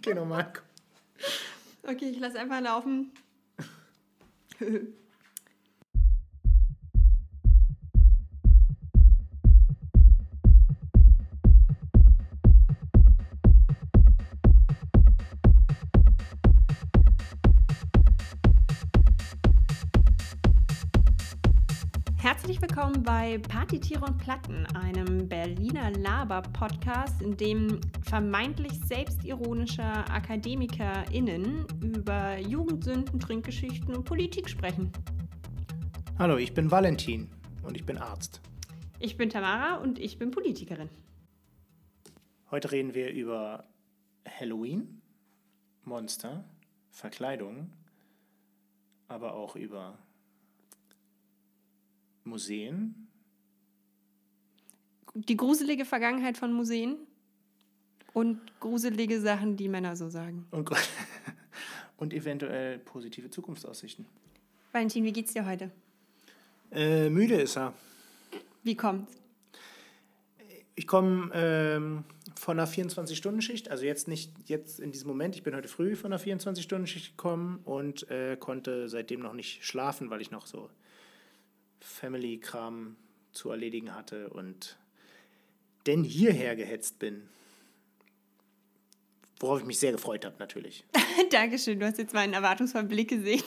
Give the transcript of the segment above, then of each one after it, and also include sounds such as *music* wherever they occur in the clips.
Okay, nochmal. Okay, ich lasse einfach laufen. *laughs* bei Partytiere und Platten, einem Berliner Laber-Podcast, in dem vermeintlich selbstironische AkademikerInnen über Jugendsünden, Trinkgeschichten und Politik sprechen. Hallo, ich bin Valentin und ich bin Arzt. Ich bin Tamara und ich bin Politikerin. Heute reden wir über Halloween, Monster, Verkleidung, aber auch über Museen. Die gruselige Vergangenheit von Museen und gruselige Sachen, die Männer so sagen. Und, *laughs* und eventuell positive Zukunftsaussichten. Valentin, wie geht's dir heute? Äh, müde ist er. Wie kommt's? Ich komme ähm, von einer 24-Stunden-Schicht, also jetzt nicht jetzt in diesem Moment, ich bin heute früh von einer 24-Stunden-Schicht gekommen und äh, konnte seitdem noch nicht schlafen, weil ich noch so Family-Kram zu erledigen hatte und denn hierher gehetzt bin. Worauf ich mich sehr gefreut habe, natürlich. *laughs* Dankeschön, du hast jetzt meinen erwartungsvollen Blick gesehen,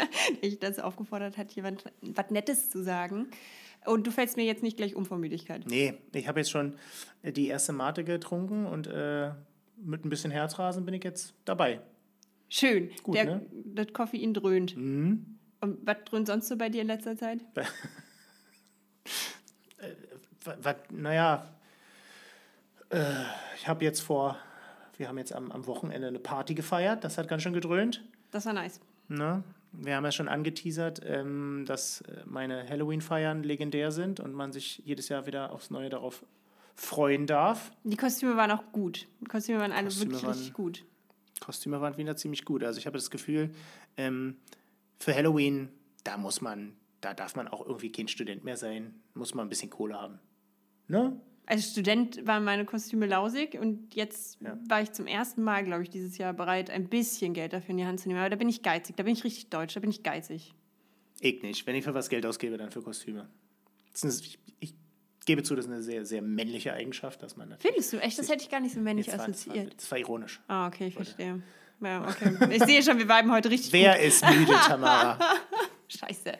*laughs* ich dazu aufgefordert hat, jemand was Nettes zu sagen. Und du fällst mir jetzt nicht gleich um vor Müdigkeit. Nee, ich habe jetzt schon die erste Mate getrunken und äh, mit ein bisschen Herzrasen bin ich jetzt dabei. Schön. Gut, Der, ne? Das Koffein dröhnt. Mhm. Und was dröhnt sonst so bei dir in letzter Zeit? *laughs* Wa- wa- Naja, äh, ich habe jetzt vor, wir haben jetzt am, am Wochenende eine Party gefeiert, das hat ganz schön gedröhnt. Das war nice. Ne? Wir haben ja schon angeteasert, ähm, dass äh, meine Halloween-Feiern legendär sind und man sich jedes Jahr wieder aufs Neue darauf freuen darf. Die Kostüme waren auch gut. Die Kostüme waren alle Kostüme wirklich waren- richtig gut. Kostüme waren wieder ziemlich gut. Also ich habe das Gefühl, ähm, für Halloween, da muss man, da darf man auch irgendwie kein Student mehr sein, muss man ein bisschen Kohle haben. Ne? Als Student waren meine Kostüme lausig und jetzt Ja. war ich zum ersten Mal, glaube ich, dieses Jahr bereit, ein bisschen Geld dafür in die Hand zu nehmen. Aber da bin ich geizig, da bin ich richtig deutsch, da bin ich geizig. Ich nicht. Wenn ich für was Geld ausgebe, dann für Kostüme. Ist, ich, ich gebe zu, das ist eine sehr, sehr männliche Eigenschaft, dass man. Findest du? Echt? Das hätte ich gar nicht so männlich war, assoziiert. das war ironisch. Ah, okay, ich verstehe. Ja, okay. Ich sehe schon, wir bleiben heute richtig Wer ist müde, Tamara? gut. *laughs* Scheiße.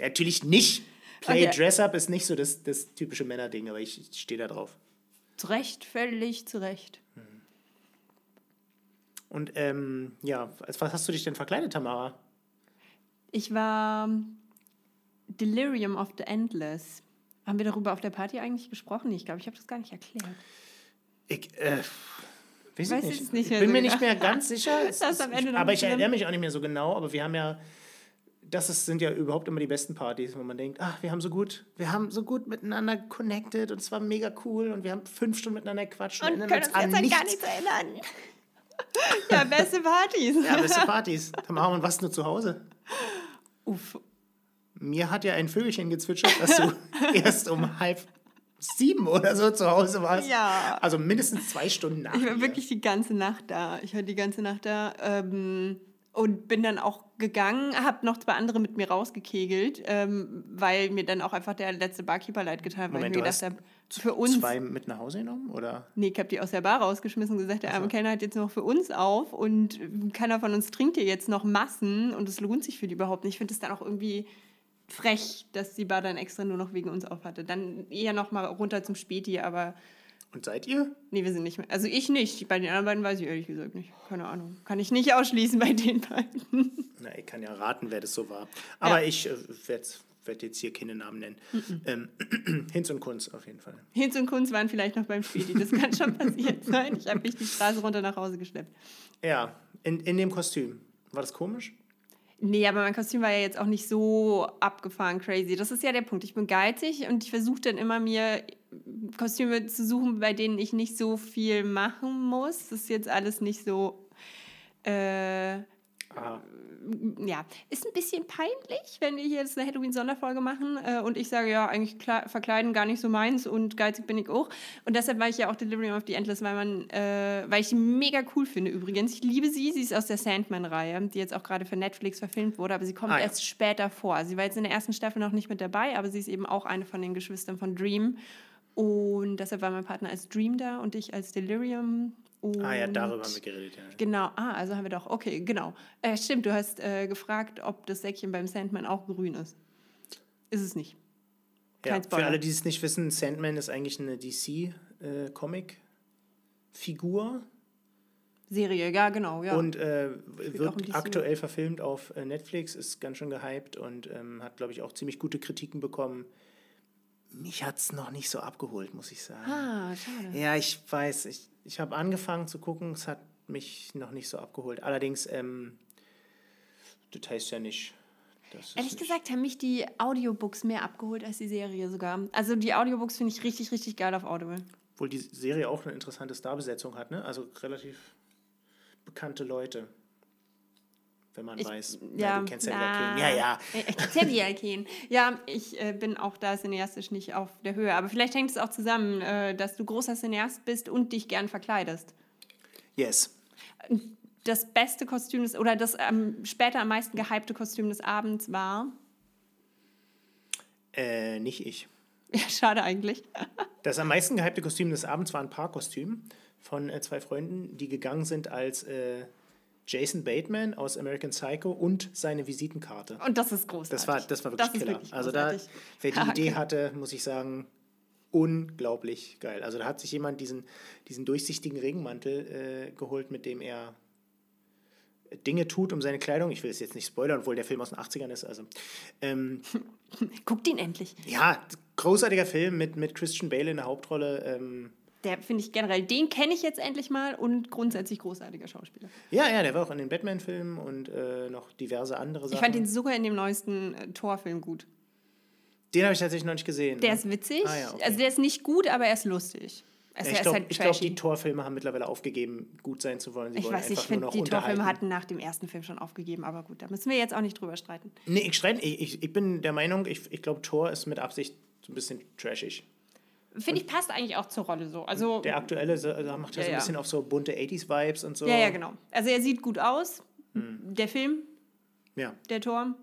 Natürlich nicht. Play Okay. Dress Up ist nicht so das, das typische Männerding, aber ich stehe da drauf. Zu Recht, völlig zu Recht. Und ähm, ja, als was hast du dich denn verkleidet, Tamara? Ich war Delirium of the Endless. Haben wir darüber auf der Party eigentlich gesprochen? Ich glaube, ich habe das gar nicht erklärt. Ich, äh, weiß Weiß ich es nicht. nicht ich bin so mir genau. nicht mehr ganz sicher. Es *laughs* aber ich erinnere mich auch nicht mehr so genau. Aber wir haben ja, das ist, sind ja überhaupt immer die besten Partys, wo man denkt, ach, wir haben so gut, wir haben so gut miteinander connected und es war mega cool und wir haben fünf Stunden miteinander gequatscht Und erinnern können uns jetzt an nichts. gar nichts erinnern. *laughs* ja, beste Partys. Ja, beste Partys. Tamara, und was nur zu Hause? Uff. Mir hat ja ein Vögelchen gezwitschert, dass du *laughs* erst um halb sieben oder so zu Hause warst. Ja. Also mindestens zwei Stunden nach. Ich war mir. wirklich die ganze Nacht da. Ich war die ganze Nacht da ähm, und bin dann auch gegangen, habe noch zwei andere mit mir rausgekegelt, ähm, weil mir dann auch einfach der letzte Barkeeper leid getan hat, weil Moment, ich mir du gedacht hast habe, für uns. Zwei mit nach Hause genommen? Oder? Nee, ich habe die aus der Bar rausgeschmissen und gesagt, der arme. Kellner hat jetzt noch für uns auf und keiner von uns trinkt hier jetzt noch Massen und es lohnt sich für die überhaupt nicht. Ich finde es dann auch irgendwie frech, dass die Bar dann extra nur noch wegen uns auf hatte. Dann eher noch mal runter zum Späti, aber Und seid ihr? nee, wir sind nicht mehr. Also ich nicht. Bei den anderen beiden weiß ich ehrlich gesagt nicht. Keine Ahnung. Kann ich nicht ausschließen bei den beiden. *laughs* Na, ich kann ja raten, wer das so war. Aber Ja. ich äh, werde werd jetzt hier keine Namen nennen. Ähm, *clears throat* Hinz und Kunz auf jeden Fall. Hinz und Kunz waren vielleicht noch beim Späti. Das kann schon *laughs* passiert sein. Ich habe mich die Straße runter nach Hause geschleppt. Ja, in, in dem Kostüm. War das komisch? Nee, aber mein Kostüm war ja jetzt auch nicht so abgefahren crazy. Das ist ja der Punkt. Ich bin geizig und ich versuche dann immer mir Kostüme zu suchen, bei denen ich nicht so viel machen muss. Das ist jetzt alles nicht so. Äh, Aha. ja, ist ein bisschen peinlich, wenn wir hier jetzt eine Halloween-Sonderfolge machen äh, und ich sage, ja, eigentlich verkleiden gar nicht so meins und geizig bin ich auch. Und deshalb war ich ja auch Delivery of the Endless, weil man, äh, weil ich sie mega cool finde übrigens. Ich liebe sie, sie ist aus der Sandman-Reihe, die jetzt auch gerade für Netflix verfilmt wurde, aber sie kommt Ah, ja. erst später vor. Sie war jetzt in der ersten Staffel noch nicht mit dabei, aber sie ist eben auch eine von den Geschwistern von Dream. Und deshalb war mein Partner als Dream da und ich als Delirium. Und Ah ja, darüber haben wir geredet, ja. Genau, ah, also haben wir doch, okay, genau. Äh, stimmt, du hast äh, gefragt, ob das Säckchen beim Sandman auch grün ist. Ist es nicht. ja Kein für Spoiler. alle, die es nicht wissen, Sandman ist eigentlich eine DC-Comic-Figur Serie, ja, genau, ja. und äh, wird aktuell verfilmt auf äh, Netflix, ist ganz schön gehypt und ähm, hat, glaube ich, auch ziemlich gute Kritiken bekommen. Mich hat es noch nicht so abgeholt, muss ich sagen. ah, schade. Ja, ich weiß. Ich, ich habe angefangen zu gucken, es hat mich noch nicht so abgeholt. Allerdings, ähm, das heißt ja nicht. Ehrlich gesagt haben mich die Audiobooks mehr abgeholt als die Serie sogar. Also die Audiobooks finde ich richtig, richtig geil auf Audible. Obwohl die Serie auch eine interessante Starbesetzung hat, ne? Also relativ bekannte Leute. Wenn man Ich- weiß. ja, du kennst ja na, Ken. Ja, ja. Ich kenne ja Alken. Ja, ich äh, bin auch da cineastisch nicht auf der Höhe. Aber vielleicht hängt es auch zusammen, äh, dass du großer Cineast bist und dich gern verkleidest. Yes. Das beste Kostüm des, oder das ähm, später am meisten gehypte Kostüm des Abends war. Äh, nicht ich. *laughs* Ja, schade eigentlich. *laughs* Das am meisten gehypte Kostüm des Abends war ein Paarkostüm von äh, zwei Freunden, die gegangen sind als äh, Jason Bateman aus American Psycho und seine Visitenkarte. Und das ist großartig. Das war, das war wirklich Das Killer. wirklich also da, wer die Idee hatte, muss ich sagen, unglaublich geil. Also da hat sich jemand diesen, diesen durchsichtigen Regenmantel äh, geholt, mit dem er Dinge tut um seine Kleidung. Ich will es jetzt nicht spoilern, obwohl der Film aus den 80ern ist. Also, ähm, *laughs* Guckt ihn endlich. ja, großartiger Film mit, mit Christian Bale in der Hauptrolle. Ähm, Der finde ich generell, den kenne ich jetzt endlich mal und grundsätzlich großartiger Schauspieler. ja, ja, der war auch in den Batman-Filmen und äh, noch diverse andere Sachen. Ich fand ihn sogar in dem neuesten äh, Torfilm gut. den habe ich tatsächlich noch nicht gesehen. Der ne? ist witzig. Ah, ja, okay. Also der ist nicht gut, aber er ist lustig. Also Ja, ich glaube, halt glaub, die Torfilme haben mittlerweile aufgegeben, gut sein zu wollen. Sie ich wollen weiß nicht, ich einfach nur finde, die Torfilme hatten nach dem ersten Film schon aufgegeben, aber gut, da müssen wir jetzt auch nicht drüber streiten. Nee, ich, streite, ich, ich, ich bin der Meinung, ich, ich glaube, Thor ist mit Absicht so ein bisschen trashig. Finde ich, passt eigentlich auch zur Rolle so. Also, Der aktuelle so- da macht ja, Ja, so ein bisschen auf so bunte 80s-Vibes und so. ja, ja, genau. Also er sieht gut aus, Hm. der Film, Ja, der Tor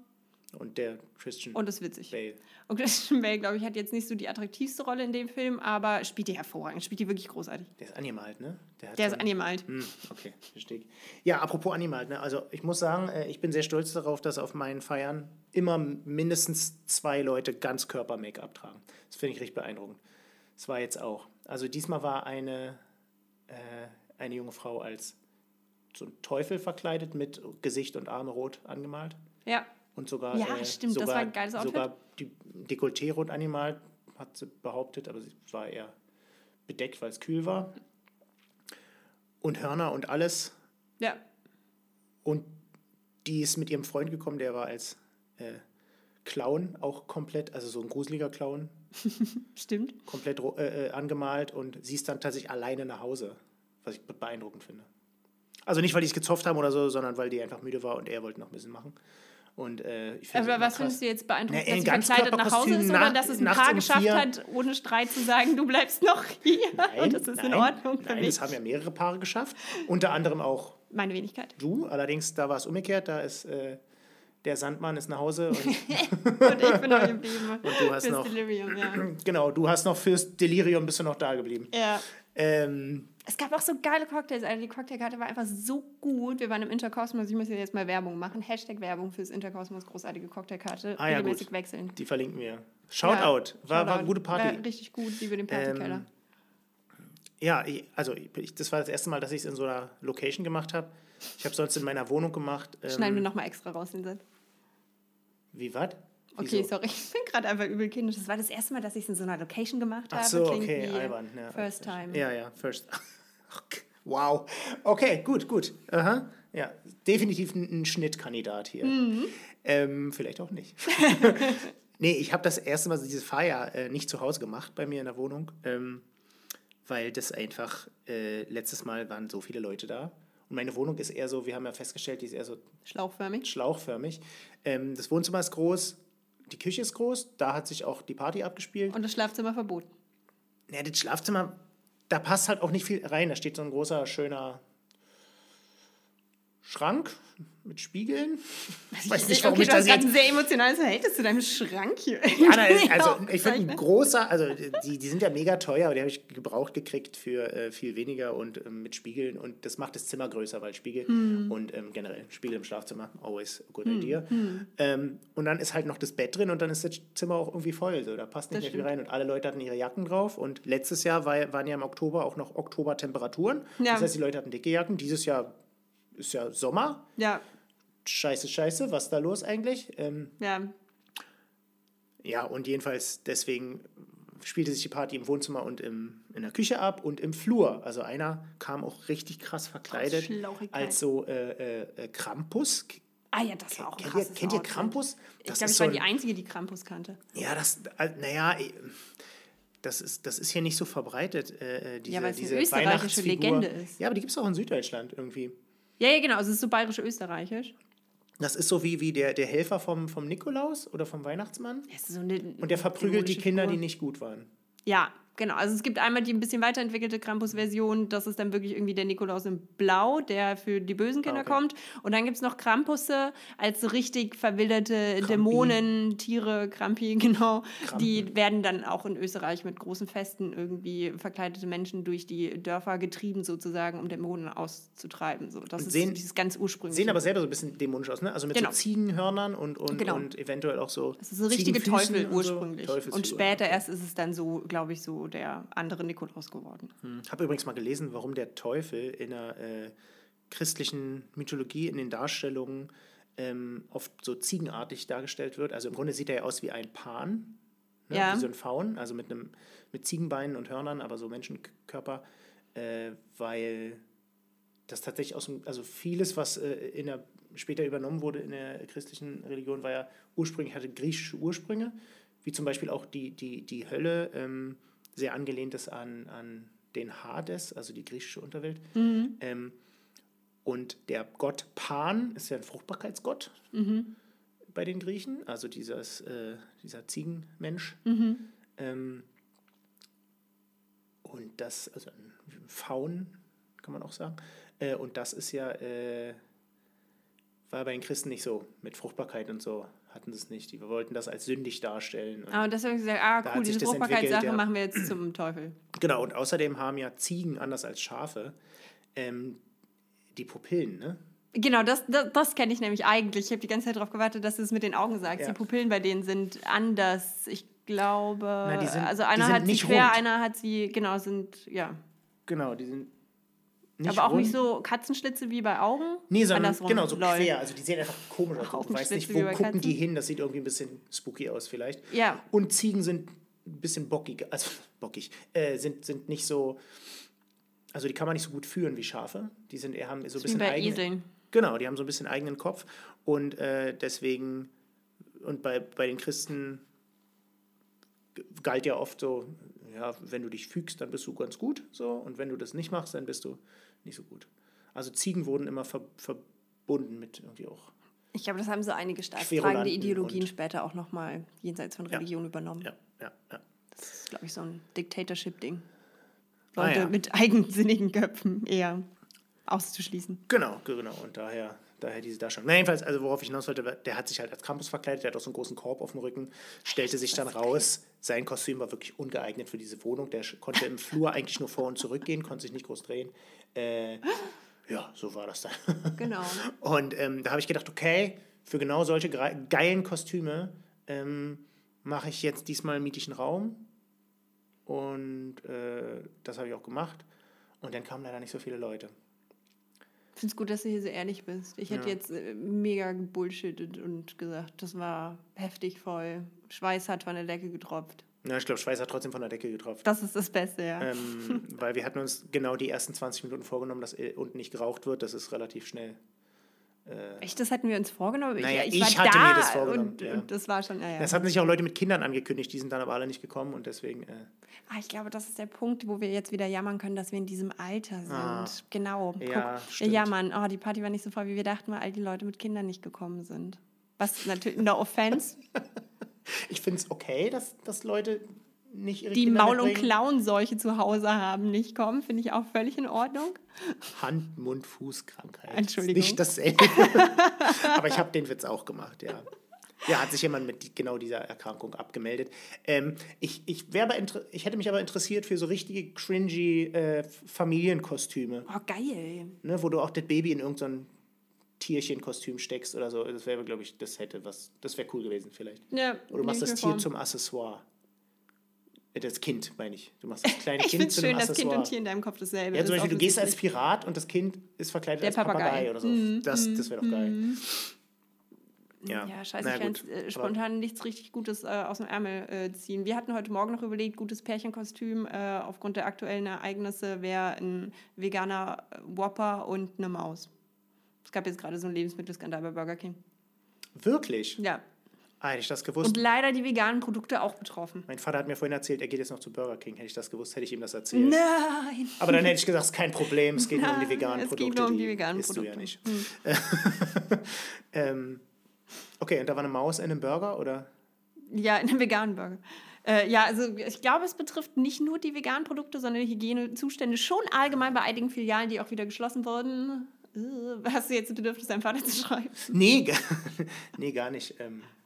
und der Christian und ist witzig. Bale. Und Christian Bale, glaube ich, hat jetzt nicht so die attraktivste Rolle in dem Film, aber spielt die hervorragend, spielt die wirklich großartig. Der ist angemalt, ne? Der so ist angemalt. Hm, okay, verstehe ich. Ja, apropos angemalt, ne? Also ich muss sagen, äh, ich bin sehr stolz darauf, dass auf meinen Feiern immer mindestens zwei Leute Ganzkörper-Make-up tragen. Das finde ich richtig beeindruckend. Das war jetzt auch. Also diesmal war eine, äh, eine junge Frau als so ein Teufel verkleidet mit Gesicht und Arme rot angemalt. Ja. Und sogar, Ja, äh, stimmt, das sogar, war ein geiles Outfit. sogar die Dekolleté rot angemalt, hat sie behauptet, aber sie war eher bedeckt, weil es kühl war. Und Hörner und alles. Ja. Und die ist mit ihrem Freund gekommen, der war als äh, Clown auch komplett, also so ein gruseliger Clown, *laughs* Stimmt. komplett äh, äh, angemalt und sie ist dann tatsächlich alleine nach Hause, was ich be- beeindruckend finde. Also nicht, weil die es gezofft haben oder so, sondern weil die einfach müde war und er wollte noch ein bisschen machen. Und äh, Aber was findest du jetzt beeindruckend, Na, dass sie verkleidet nach Hause ist nach- dass es ein Paar um geschafft hat, ohne Streit zu sagen, du bleibst noch hier *laughs* und das ist in Ordnung für nein, mich? das haben ja mehrere Paare geschafft. Unter anderem auch Meine Wenigkeit. du. Allerdings, da war es umgekehrt. Da ist äh, der Sandmann ist nach Hause und *laughs* *laughs* Und ich bin noch geblieben. Und du hast Fürs noch- Delirium, ja. *clears throat* genau, du hast noch fürs Delirium bist du noch da geblieben. ja. Ähm, Es gab auch so geile Cocktails, Alter. Die Cocktailkarte war einfach so gut. Wir waren im Interkosmos. Ich muss jetzt mal Werbung machen. Hashtag Werbung fürs Interkosmos. Großartige Cocktailkarte. Ah ja, Regelmäßig gut. wechseln. die verlinken wir. Shoutout. Ja, War, war eine gute Party. War richtig gut, liebe den Partykeller. Ähm, Ja, ich, also ich, das war das erste Mal, dass ich es in so einer Location gemacht habe. Ich habe sonst in meiner Wohnung gemacht. Ähm, Schneiden wir nochmal extra raus den Satz. Wie, was? Okay, sorry. *laughs* Ich bin gerade einfach übel kindisch. Das war das erste Mal, dass ich es in so einer Location gemacht Ach habe. so, Klingt okay, albern. Ja, First time. Ja, ja, first. *laughs* Wow. Okay, gut, gut. Aha. Ja, definitiv ein, Schnittkandidat hier. Mhm. Ähm, vielleicht auch nicht. *laughs* nee, ich habe das erste Mal diese Feier äh, nicht zu Hause gemacht bei mir in der Wohnung, ähm, weil das einfach, äh, letztes Mal waren so viele Leute da Und meine Wohnung ist eher so, wir haben ja festgestellt, die ist eher so Schlauchförmig. schlauchförmig. Ähm, das Wohnzimmer ist groß, die Küche ist groß, da hat sich auch die Party abgespielt. Und das Schlafzimmer verboten. Ja, das Schlafzimmer, da passt halt auch nicht viel rein. Da steht so ein großer, schöner Schrank mit Spiegeln. Ich weiß nicht, warum okay, ich das jetzt ein sehr emotionales Verhältnis zu deinem Schrank hier. Ja, nein, also *laughs* ich finde ein großer, also die, die sind ja mega teuer, aber die habe ich gebraucht gekriegt für äh, viel weniger und ähm, mit Spiegeln und das macht das Zimmer größer, weil Spiegel Hm. und ähm, generell Spiegel im Schlafzimmer, always a good idea. Ähm, und dann ist halt noch das Bett drin und dann ist das Zimmer auch irgendwie voll, so da passt nicht Das mehr viel rein und alle Leute hatten ihre Jacken drauf und letztes Jahr war, waren ja im Oktober auch noch Oktobertemperaturen, Ja. das heißt die Leute hatten dicke Jacken, dieses Jahr ist ja Sommer, Ja, scheiße, scheiße, was ist da los eigentlich? Ähm, ja. ja, und jedenfalls deswegen spielte sich die Party im Wohnzimmer und im, in der Küche ab und im Flur. Also einer kam auch richtig krass verkleidet als so äh, äh, Krampus. Ah ja, das war auch ein Kennt ihr, kennt ihr. Krampus? Ich Das glaube, ist ich so war ein- die Einzige, die Krampus kannte. Ja, das, äh, naja, eh, das ist, das ist hier nicht so verbreitet, äh, äh, diese, weil es diese österreichische. Legende ist. Ja, aber die gibt es auch in Süddeutschland irgendwie. Ja, ja, genau. Also es ist so bayerisch-österreichisch. Das ist so wie, wie der, der Helfer vom, vom Nikolaus oder vom Weihnachtsmann. Das ist so eine Und der verprügelt die Kinder, Figur. die nicht gut waren. Ja, genau. Also es gibt einmal die ein bisschen weiterentwickelte Krampus-Version. Das ist dann wirklich irgendwie der Nikolaus in Blau, der für die bösen Kinder okay. kommt. Und dann gibt es noch Krampusse als so richtig verwilderte Krampi. Dämonen, Tiere, Krampi, *laughs* genau. Krampen. Die werden dann auch in Österreich mit großen Festen irgendwie verkleidete Menschen durch die Dörfer getrieben sozusagen, um Dämonen auszutreiben. So, das Und ist sehen- dieses ganz ursprüngliche. Sehen aber selber so ein bisschen dämonisch aus, ne? Also mit Genau. so Ziegenhörnern und, und, Genau. und eventuell auch so. Das ist so richtige Teufel so. ursprünglich. Teufelsfiguren, und später erst ist es dann so, glaube ich, so der andere Nikolaus geworden. Ich habe übrigens mal gelesen, warum der Teufel in der äh, christlichen Mythologie, in den Darstellungen ähm, oft so ziegenartig dargestellt wird. Also im Grunde sieht er ja aus wie ein Pan, ne? Ja. wie so ein Faun, also mit, einem, mit Ziegenbeinen und Hörnern, aber so Menschenkörper, äh, weil das tatsächlich aus dem, also vieles, was äh, in der, später übernommen wurde in der christlichen Religion, war ja ursprünglich, hatte griechische Ursprünge, wie zum Beispiel auch die, die, die Hölle ähm, sehr angelehnt ist an, an den Hades, also die griechische Unterwelt. Ähm, und der Gott Pan ist ja ein Fruchtbarkeitsgott bei den Griechen, also dieses, äh, dieser Ziegenmensch. Ähm, und das, also ein Faun, kann man auch sagen. Äh, und das ist ja, äh, war bei den Christen nicht so. Mit Fruchtbarkeit und so hatten sie es nicht. Die wollten das als sündig darstellen. Und Ah, und deswegen gesagt, ah, cool, diese das Fruchtbarkeitssache ja. machen wir jetzt zum Teufel. Genau, und außerdem haben ja Ziegen, anders als Schafe, ähm, die Pupillen, ne? Genau, das, das, das kenne ich nämlich eigentlich. Ich habe die ganze Zeit darauf gewartet, dass du es mit den Augen sagst. Ja. Die Pupillen bei denen sind anders. Ich glaube, die sind- also einer hat sie quer, rund. einer hat sie, genau, sind, ja. Genau, die sind nicht Aber auch rund. nicht so Katzenschlitze wie bei Augen. Nee, sondern Andersrum, genau, so lol. quer. Also die sehen einfach komisch aus. Du Haufenspitze weißt nicht, wie wo gucken die Katzen. hin. Das sieht irgendwie ein bisschen spooky aus vielleicht. Ja. Und Ziegen sind ein bisschen bockig, also *laughs* bockig, äh, sind, sind nicht so, also die kann man nicht so gut führen wie Schafe. Die sind eher, haben so ein Wie bisschen bei eigene, Eseln. Genau, die haben so ein bisschen eigenen Kopf und äh, deswegen, und bei, bei den Christen galt ja oft so, ja, wenn du dich fügst, dann bist du ganz gut, so, und wenn du das nicht machst, dann bist du nicht so gut. Also Ziegen wurden immer ver verbunden mit irgendwie auch, Ich glaube, das haben so einige stark Querulanten tragende Ideologien später auch nochmal jenseits von Ja. Religion übernommen. ja, ja, ja. Das ist, glaube ich, so ein Dictatorship-Ding. Ah, Leute ja. mit eigensinnigen Köpfen eher auszuschließen. Genau, genau, und daher, daher diese Darstellung. Na, jedenfalls, also worauf ich hinaus wollte, der hat sich halt als Campus verkleidet, der hat auch so einen großen Korb auf dem Rücken, stellte sich dann raus, sein Kostüm war wirklich ungeeignet für diese Wohnung, der konnte im Flur eigentlich nur vor und zurück gehen, konnte sich nicht groß drehen. Äh, ja, so war das dann. Genau. *laughs* Und ähm, da habe ich gedacht, okay, für genau solche geilen Kostüme ähm, mache ich jetzt diesmal miete ich einen Raum. Und äh, das habe ich auch gemacht. Und dann kamen leider nicht so viele Leute. Ich finde es gut, dass du hier so ehrlich bist. Ich hätte Ja. jetzt äh, mega gebullshittet und gesagt, das war heftig voll. Schweiß hat von der Decke getropft. Ja, ich glaube, Schweiß hat trotzdem von der Decke getroffen. Das ist das Beste, ja. ähm, *laughs* weil wir hatten uns genau die ersten 20 Minuten vorgenommen, dass äh, unten nicht geraucht wird. Das ist relativ schnell Echt, das hatten wir uns vorgenommen? Naja, ich, ich war hatte da mir das vorgenommen, Und, ja. und das war schon, naja. Das hatten sich auch Leute mit Kindern angekündigt, die sind dann aber alle nicht gekommen und deswegen. Äh, Ah, ich glaube, das ist der Punkt, wo wir jetzt wieder jammern können, dass wir in diesem Alter sind. Ah. Genau. Ja, Guck, wir stimmt. jammern. Oh, die Party war nicht so voll, wie wir dachten, weil all die Leute mit Kindern nicht gekommen sind. Was natürlich, no offense, *laughs* ich finde es okay, dass, dass Leute nicht ihre die Kinder Maul- und. Klauenseuche zu Hause haben, nicht kommen, finde ich auch völlig in Ordnung. Hand, Mund, Fuß, Krankheit. Entschuldigung. Ist Nicht dasselbe. *laughs* aber ich habe den Witz auch gemacht, ja. Ja, hat sich jemand mit genau dieser Erkrankung abgemeldet. Ähm, ich, ich, aber ich hätte mich aber interessiert für so richtige cringy äh, Familienkostüme, Oh, geil. ne, wo du auch das Baby in irgendein Tierchenkostüm steckst oder so. Das wäre, glaube ich, das hätte was, das wäre cool gewesen vielleicht. Ja, Oder du machst das Tier vor. zum Accessoire. Äh, Das Kind, meine ich. Du machst *laughs* das kleine Ich Kind finde es zu schön, einem dass Kind und Tier in deinem Kopf dasselbe Ja, zum Beispiel, du gehst als. Pirat und das Kind ist verkleidet Der als Papagei, Papagei. oder so. Mhm, das das wäre doch geil. Ja, Ja, scheiße, Na ich kann äh, spontan nichts richtig Gutes äh, aus dem Ärmel äh, ziehen. Wir hatten heute Morgen noch überlegt, gutes Pärchenkostüm. Äh, aufgrund der aktuellen Ereignisse wäre ein veganer Whopper und eine Maus. Es gab jetzt gerade so einen Lebensmittelskandal bei Burger King. Wirklich? Ja. Ah, hätte ich das gewusst. Und leider die veganen Produkte auch betroffen. mein Vater hat mir vorhin erzählt, er geht jetzt noch zu Burger King. Hätte ich das gewusst, hätte ich ihm das erzählt. Nein! Aber dann hätte ich gesagt, es ist kein Problem, es geht nur um die Nein, veganen es geht Produkte. nur um die veganen isst du ja Produkte. Hm. nicht. *laughs* ähm, okay, und da war eine Maus in einem Burger, oder? Ja, in einem veganen Burger. Äh, ja, also ich glaube, es betrifft nicht nur die veganen Produkte, sondern die Hygienezustände schon allgemein bei einigen Filialen, die auch wieder geschlossen wurden. Äh, Hast du jetzt Bedürfnis, deinem Vater zu schreiben? Nee, gar, *laughs* nee, gar nicht. Ähm, Äh,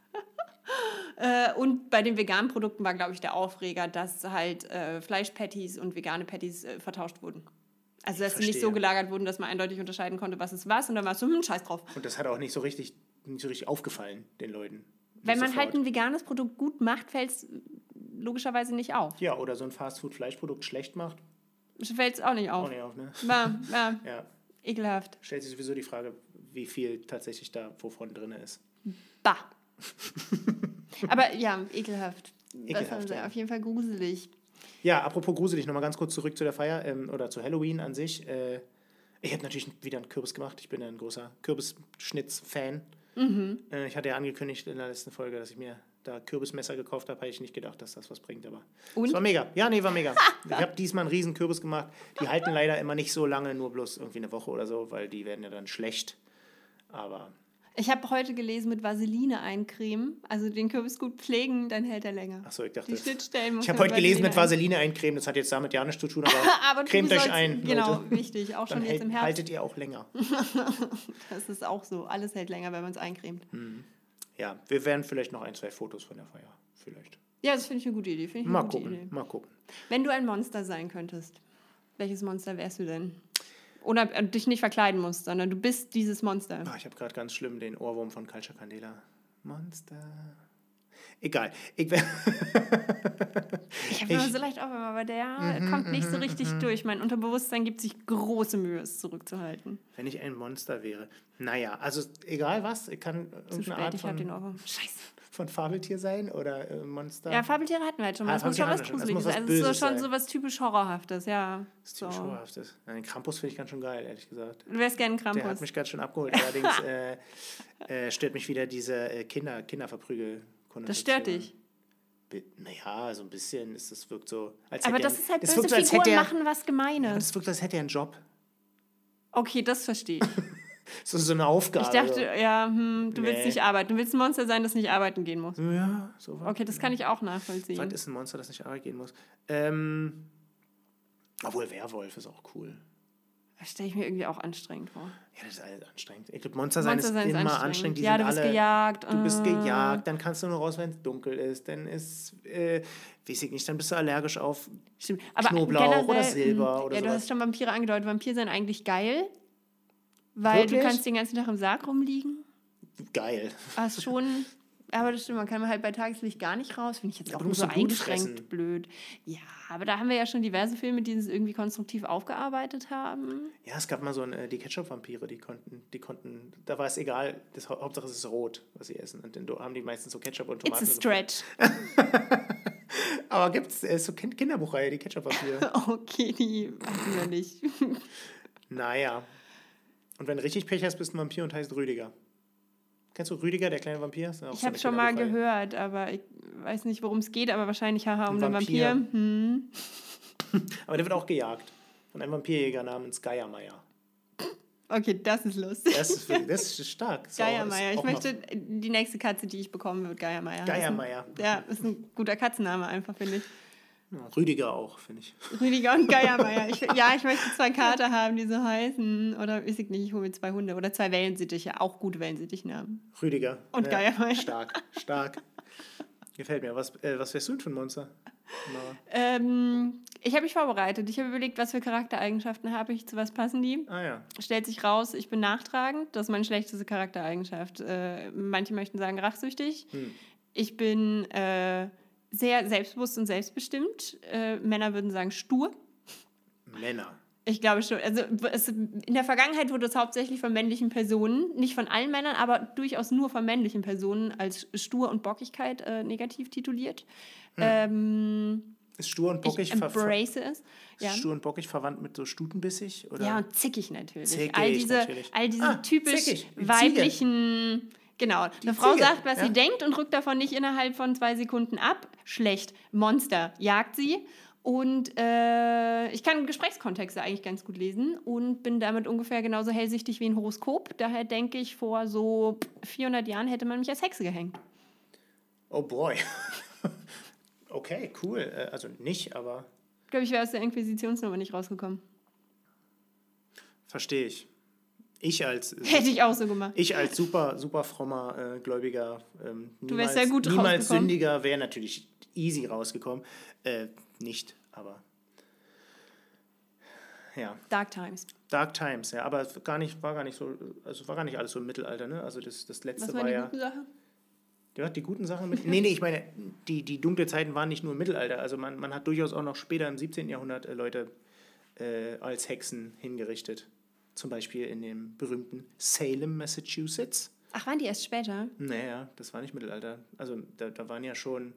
und bei den veganen Produkten war, glaube ich, der Aufreger, dass halt äh, Fleischpatties und vegane Patties äh, vertauscht wurden. Also, dass sie nicht so gelagert wurden, dass man eindeutig unterscheiden konnte, was ist was. Und dann war es so, hm, scheiß drauf. und das hat auch nicht so richtig, nicht so richtig aufgefallen, den Leuten. Wenn man Sofort. halt ein veganes Produkt gut macht, fällt es logischerweise nicht auf. Ja, oder so ein Fastfood-Fleischprodukt schlecht macht, Fällt es auch nicht auch auf. nicht auf, ne? Ja, ja, *laughs* Ja. ekelhaft. Stellt sich sowieso die Frage, wie viel tatsächlich da wovon drin ist. Bah. *laughs* *laughs* Aber ja, ekelhaft. Ekelhaft, ja. auf jeden Fall gruselig. Ja, apropos gruselig, nochmal ganz kurz zurück zu der Feier ähm, oder zu Halloween an sich. Äh, ich habe natürlich wieder einen Kürbis gemacht. Ich bin ja ein großer Kürbisschnitz-Fan. Mhm. Äh, ich hatte ja angekündigt in der letzten Folge, dass ich mir da Kürbismesser gekauft habe. Habe ich nicht gedacht, dass das was bringt, aber es war mega. Ja, nee, war mega. *laughs* ich habe diesmal einen riesen Kürbis gemacht. Die halten leider immer nicht so lange, nur bloß irgendwie eine Woche oder so, weil die werden ja dann schlecht. Aber Ich habe heute gelesen, mit Vaseline eincremen, also den Kürbis gut pflegen, dann hält er länger. Achso, ich dachte. Die Schnittstellen muss Ich habe heute gelesen mit Vaseline eincremen. Das hat jetzt damit ja nichts zu tun, *laughs* aber, Aber cremt euch ein. Genau, Leute. wichtig. Auch Dann schon jetzt hält, im Herbst. haltet ihr auch länger. *laughs* Das ist auch so. Alles hält länger, wenn man es eincremt. Ja, wir werden vielleicht noch ein, zwei Fotos von der Feier. Vielleicht. Ja, das finde ich eine gute Idee. Ich Mal gucken, Idee. mal gucken. Wenn du ein Monster sein könntest, welches Monster wärst du denn? Oder äh, dich nicht verkleiden musst, sondern du bist dieses Monster. Ah, ich habe gerade ganz schlimm den Ohrwurm von Culture Candela. Monster. Egal. Ich *laughs* Ich habe immer so leicht auf, aber der kommt nicht so richtig durch. Mein Unterbewusstsein gibt sich große Mühe, es zurückzuhalten. wenn ich ein Monster wäre. Naja, also egal was. Ich kann Zu spät, Art ich habe den Ohrwurm. Scheiße. Von Fabeltier sein oder äh, Monster. Ja, Fabeltiere hatten wir halt schon mal. Ah, Das muss schon was. Das Gruseliges sein. Es ist so schon so was typisch Horrorhaftes, ja. das ist So. ziemlich schauerhaftes. Nein, Krampus finde ich ganz schön geil, ehrlich gesagt. Du wärst gerne ein Der hat Krampus. mich ganz schön abgeholt. *laughs* Allerdings äh, äh, stört mich wieder diese äh, Kinder, Kinderverprügel. Das stört dich. Naja, so ein bisschen ist das wirkt so. Als Aber hätte er- das ist halt böse wirkt so, Figuren er, machen was Gemeines. das wirkt so, als hätte er einen Job. Okay, das verstehe ich. *laughs* *laughs* So, so eine Aufgabe. Ich dachte, ja, hm, du willst Nee. nicht arbeiten. Du willst ein Monster sein, das nicht arbeiten gehen muss. so. Ja, so was. Okay, das kann ich auch Was nachvollziehen. ist ein Monster, das nicht Arbeit gehen muss? Ähm, obwohl Werwolf ist auch cool. Das stelle ich mir irgendwie auch anstrengend vor. Ja, das ist alles anstrengend. Ich glaube, Monster sein Monster ist sein ist immer anstrengend. anstrengend. Die Ja, sind du bist alle, gejagt, Du bist äh. gejagt, dann kannst du nur raus, wenn es dunkel ist. Dann ist, äh, weiß ich nicht, dann bist du allergisch auf Knoblauch oder Silber mh, oder Ja, du sowas. hast schon Vampire angedeutet. Vampir sein eigentlich geil, weil Wirklich? du kannst den ganzen Tag im Sarg rumliegen. geil. Hast schon. Aber das stimmt, man kann halt bei Tageslicht gar nicht raus. Finde ich jetzt Ja, auch nur so eingeschränkt blöd. Ja, aber da haben wir ja schon diverse Filme, die es irgendwie konstruktiv aufgearbeitet haben. Ja, es gab mal so ein, äh, die Ketchup-Vampire, die konnten, die konnten, da war es egal, das, Hau- Hauptsache es ist rot, was sie essen. Und dann haben die meistens so Ketchup und It's a Tomaten. stretch. *laughs* Aber gibt es äh, so Kind Kinderbuchreihe, die Ketchup-Vampire? *laughs* Okay, die hatten wir nicht. naja. Und wenn du richtig Pech hast, bist du ein Vampir und heißt Rüdiger. Kennst du Rüdiger, der kleine Vampir? Ich so habe schon mal Kinderbuchreihe. gehört, aber ich weiß nicht, worum es geht, aber wahrscheinlich haha um Ein einen Vampir. Vampir. Hm. *laughs* Aber der wird auch gejagt. Von einem Vampirjäger namens Geiermeier. Okay, das ist lustig. Das ist, das ist stark. So, Geiermeier. Ich möchte, die nächste Katze, die ich bekomme, wird Geiermeier. Geiermeier. Ja, ist ein guter Katzenname einfach, finde ich. Ja, Rüdiger auch, finde ich. Rüdiger und Geiermeier. *laughs* Ich, ja, ich möchte zwei Kater haben, die so heißen. Oder ich nicht, ich hole mir zwei Hunde. Oder zwei Wellensittiche, auch gute Wellensittichnamen. Rüdiger. Und Geiermeier. Stark, stark. Gefällt mir. Was, äh, was wärst du denn für ein Monster? Ähm, ich habe mich vorbereitet. Ich habe überlegt, was für Charaktereigenschaften habe ich, zu was passen die. Ah ja. Stellt sich raus, ich bin nachtragend. Das ist meine schlechteste Charaktereigenschaft. Äh, manche möchten sagen rachsüchtig. Hm. Ich bin äh, sehr selbstbewusst und selbstbestimmt. Äh, Männer würden sagen stur. Männer. Ich glaube schon. Also es, in der Vergangenheit wurde es hauptsächlich von männlichen Personen, nicht von allen Männern, aber durchaus nur von männlichen Personen als Stur und Bockigkeit äh, negativ tituliert. Ähm, Ist stur und bockig, ver ver embrace es. Ja. ist stur und bockig verwandt mit so Stutenbissig? Oder? ja, und zickig natürlich. Zickig all diese, natürlich. all diese Ah, typisch zickig, weiblichen. Genau, eine Frau Ziege, sagt, was ja. sie denkt und rückt davon nicht innerhalb von zwei Sekunden ab. Schlecht. Monster jagt sie. Und äh, ich kann Gesprächskontexte eigentlich ganz gut lesen und bin damit ungefähr genauso hellsichtig wie ein Horoskop. Daher denke ich, vor so 400 Jahren hätte man mich als Hexe gehängt. Oh boy. *laughs* okay, cool. Äh, Also nicht, aber Ich glaube, ich wäre aus der Inquisitionsnummer nicht rausgekommen. verstehe ich. Ich als *laughs* Hätte ich auch so gemacht. Ich als super, super frommer äh, Gläubiger, ähm, Du wärst niemals, sehr gut niemals. Sündiger, wäre natürlich easy rausgekommen. Äh, nicht, aber ja, Dark Times. Dark Times, ja, aber gar nicht, war gar nicht so, also war gar nicht alles so im Mittelalter, ne? Also das, das letzte Was war waren die ja. guten Sachen? Ja, die guten Sachen mit. Nee, nee, ich meine, die, die dunkle Zeiten waren nicht nur im Mittelalter. Also man, man hat durchaus auch noch später im 17. Jahrhundert äh, Leute äh, als Hexen hingerichtet. Zum Beispiel in dem berühmten Salem, Massachusetts. Ach, waren die erst später? Naja, das war nicht Mittelalter. Also da, da waren ja schon.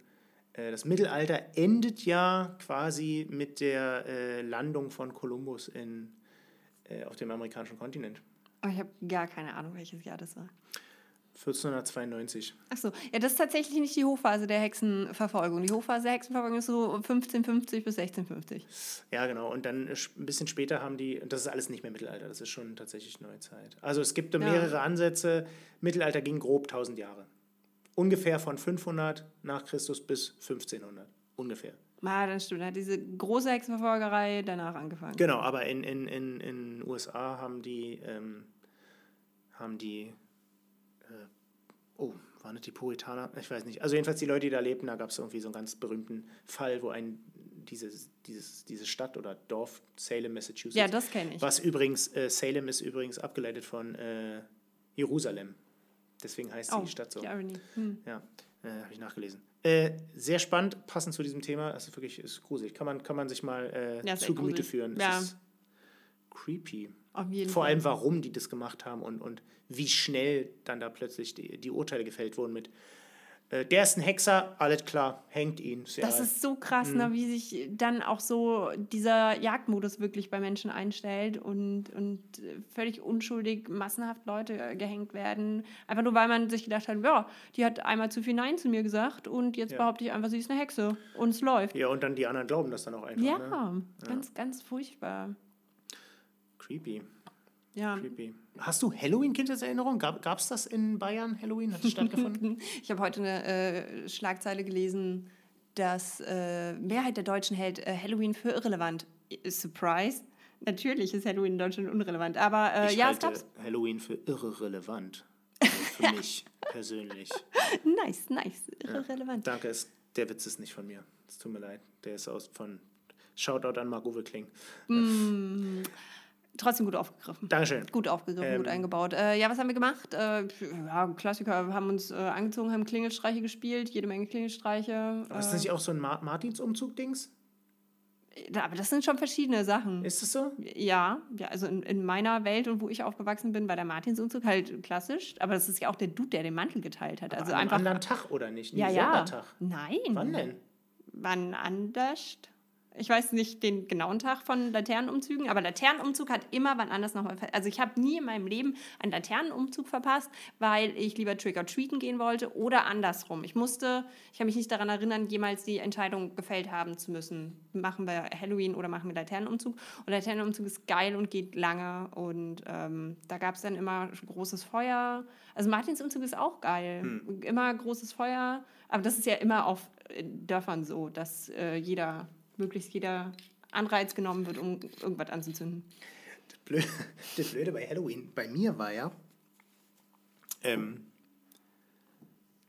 Äh, das Mittelalter endet ja quasi mit der äh, Landung von Kolumbus in, äh, auf dem amerikanischen Kontinent. Oh, ich habe gar keine Ahnung, welches Jahr das war. 1492. Ach so, ja, das ist tatsächlich nicht die Hochphase der Hexenverfolgung. Die Hochphase der Hexenverfolgung ist so 1550 bis 1650. Ja, genau. Und dann ein bisschen später haben die, das ist alles nicht mehr Mittelalter, das ist schon tatsächlich Neuzeit. Also es gibt Ja. mehrere Ansätze. Mittelalter ging grob 1000 Jahre. Ungefähr von 500 nach Christus bis 1500. Ungefähr. Ah, dann stimmt. Da hat diese große Hexenverfolgerei danach angefangen. Genau, aber in in in, in USA haben die, ähm, haben die, oh, waren das die Puritaner? Ich weiß nicht. Also jedenfalls die Leute, die da lebten, da gab es irgendwie so einen ganz berühmten Fall, wo ein, dieses, dieses, diese Stadt oder Dorf, Salem, Massachusetts, Ja, das kenne ich. Was übrigens, äh, Salem ist übrigens abgeleitet von äh, Jerusalem. Deswegen heißt oh, die Stadt so. die Irony. Hm. Ja, äh, habe ich nachgelesen. Äh, sehr spannend, passend zu diesem Thema. Es ist wirklich ist gruselig. Kann man, kann man sich mal äh, Ja, zu Gemüte führen. Es Ja. ist creepy. Vor Fall. allem, warum die das gemacht haben und, und wie schnell dann da plötzlich die, die Urteile gefällt wurden mit äh, der ist ein Hexer, alles klar, hängt ihn. Sehr Das ist so krass, Mhm. ne, wie sich dann auch so dieser Jagdmodus wirklich bei Menschen einstellt und, und völlig unschuldig massenhaft Leute gehängt werden. Einfach nur, weil man sich gedacht hat, ja, die hat einmal zu viel Nein zu mir gesagt und jetzt Ja. behaupte ich einfach, sie ist eine Hexe und es läuft. ja, und dann die anderen glauben das dann auch einfach. Ja, Ne? ganz, ganz furchtbar. Creepy, Ja. creepy. Hast du Halloween-Kindheitserinnerung? Gab es das in Bayern, Halloween? Hat das stattgefunden? *laughs* Ich habe heute eine äh, Schlagzeile gelesen, dass äh, Mehrheit der Deutschen hält äh, Halloween für irrelevant. Surprise. Natürlich ist Halloween in Deutschland unrelevant, aber äh, ich ja, es halte gab's. Halloween für irrelevant. Also *laughs* für mich persönlich. Nice, nice, irrelevant. Danke, es, der Witz ist nicht von mir. Es tut mir leid. Der ist aus von Shoutout an Marc-Uwe Kling. Trotzdem gut aufgegriffen. Dankeschön. Gut aufgegriffen, gut Ähm, eingebaut. Äh, ja, was haben wir gemacht? Äh, ja, Klassiker, haben uns äh, angezogen, haben Klingelstreiche gespielt, jede Menge Klingelstreiche. Aber ist das nicht auch so ein Ma Martinsumzug-Dings? Äh, aber das sind schon verschiedene Sachen. Ist es so? Ja, ja also in, in meiner Welt und wo ich aufgewachsen bin, war der Martinsumzug halt klassisch. Aber das ist ja auch der Dude, der den Mantel geteilt hat. Also An einem einfach. anderen Tag oder nicht? Ja, Ein ja. Sondertag. Nein. Wann denn? Wann anders? Ich weiß nicht den genauen Tag von Laternenumzügen, aber Laternenumzug hat immer wann anders nochmal. Also ich habe nie in meinem Leben einen Laternenumzug verpasst, weil ich lieber Trick-or-Treaten gehen wollte oder andersrum. Ich musste, ich kann mich nicht daran erinnern, jemals die Entscheidung gefällt haben zu müssen. Machen wir Halloween oder machen wir Laternenumzug? Und Laternenumzug ist geil und geht lange und ähm, da gab es dann immer großes Feuer. Also Martinsumzug ist auch geil. Hm. Immer großes Feuer. Aber das ist ja immer auf äh, Dörfern so, dass äh, jeder möglichst jeder Anreiz genommen wird, um irgendwas anzuzünden. Das Blöde, das Blöde bei Halloween, bei mir war ja, ähm,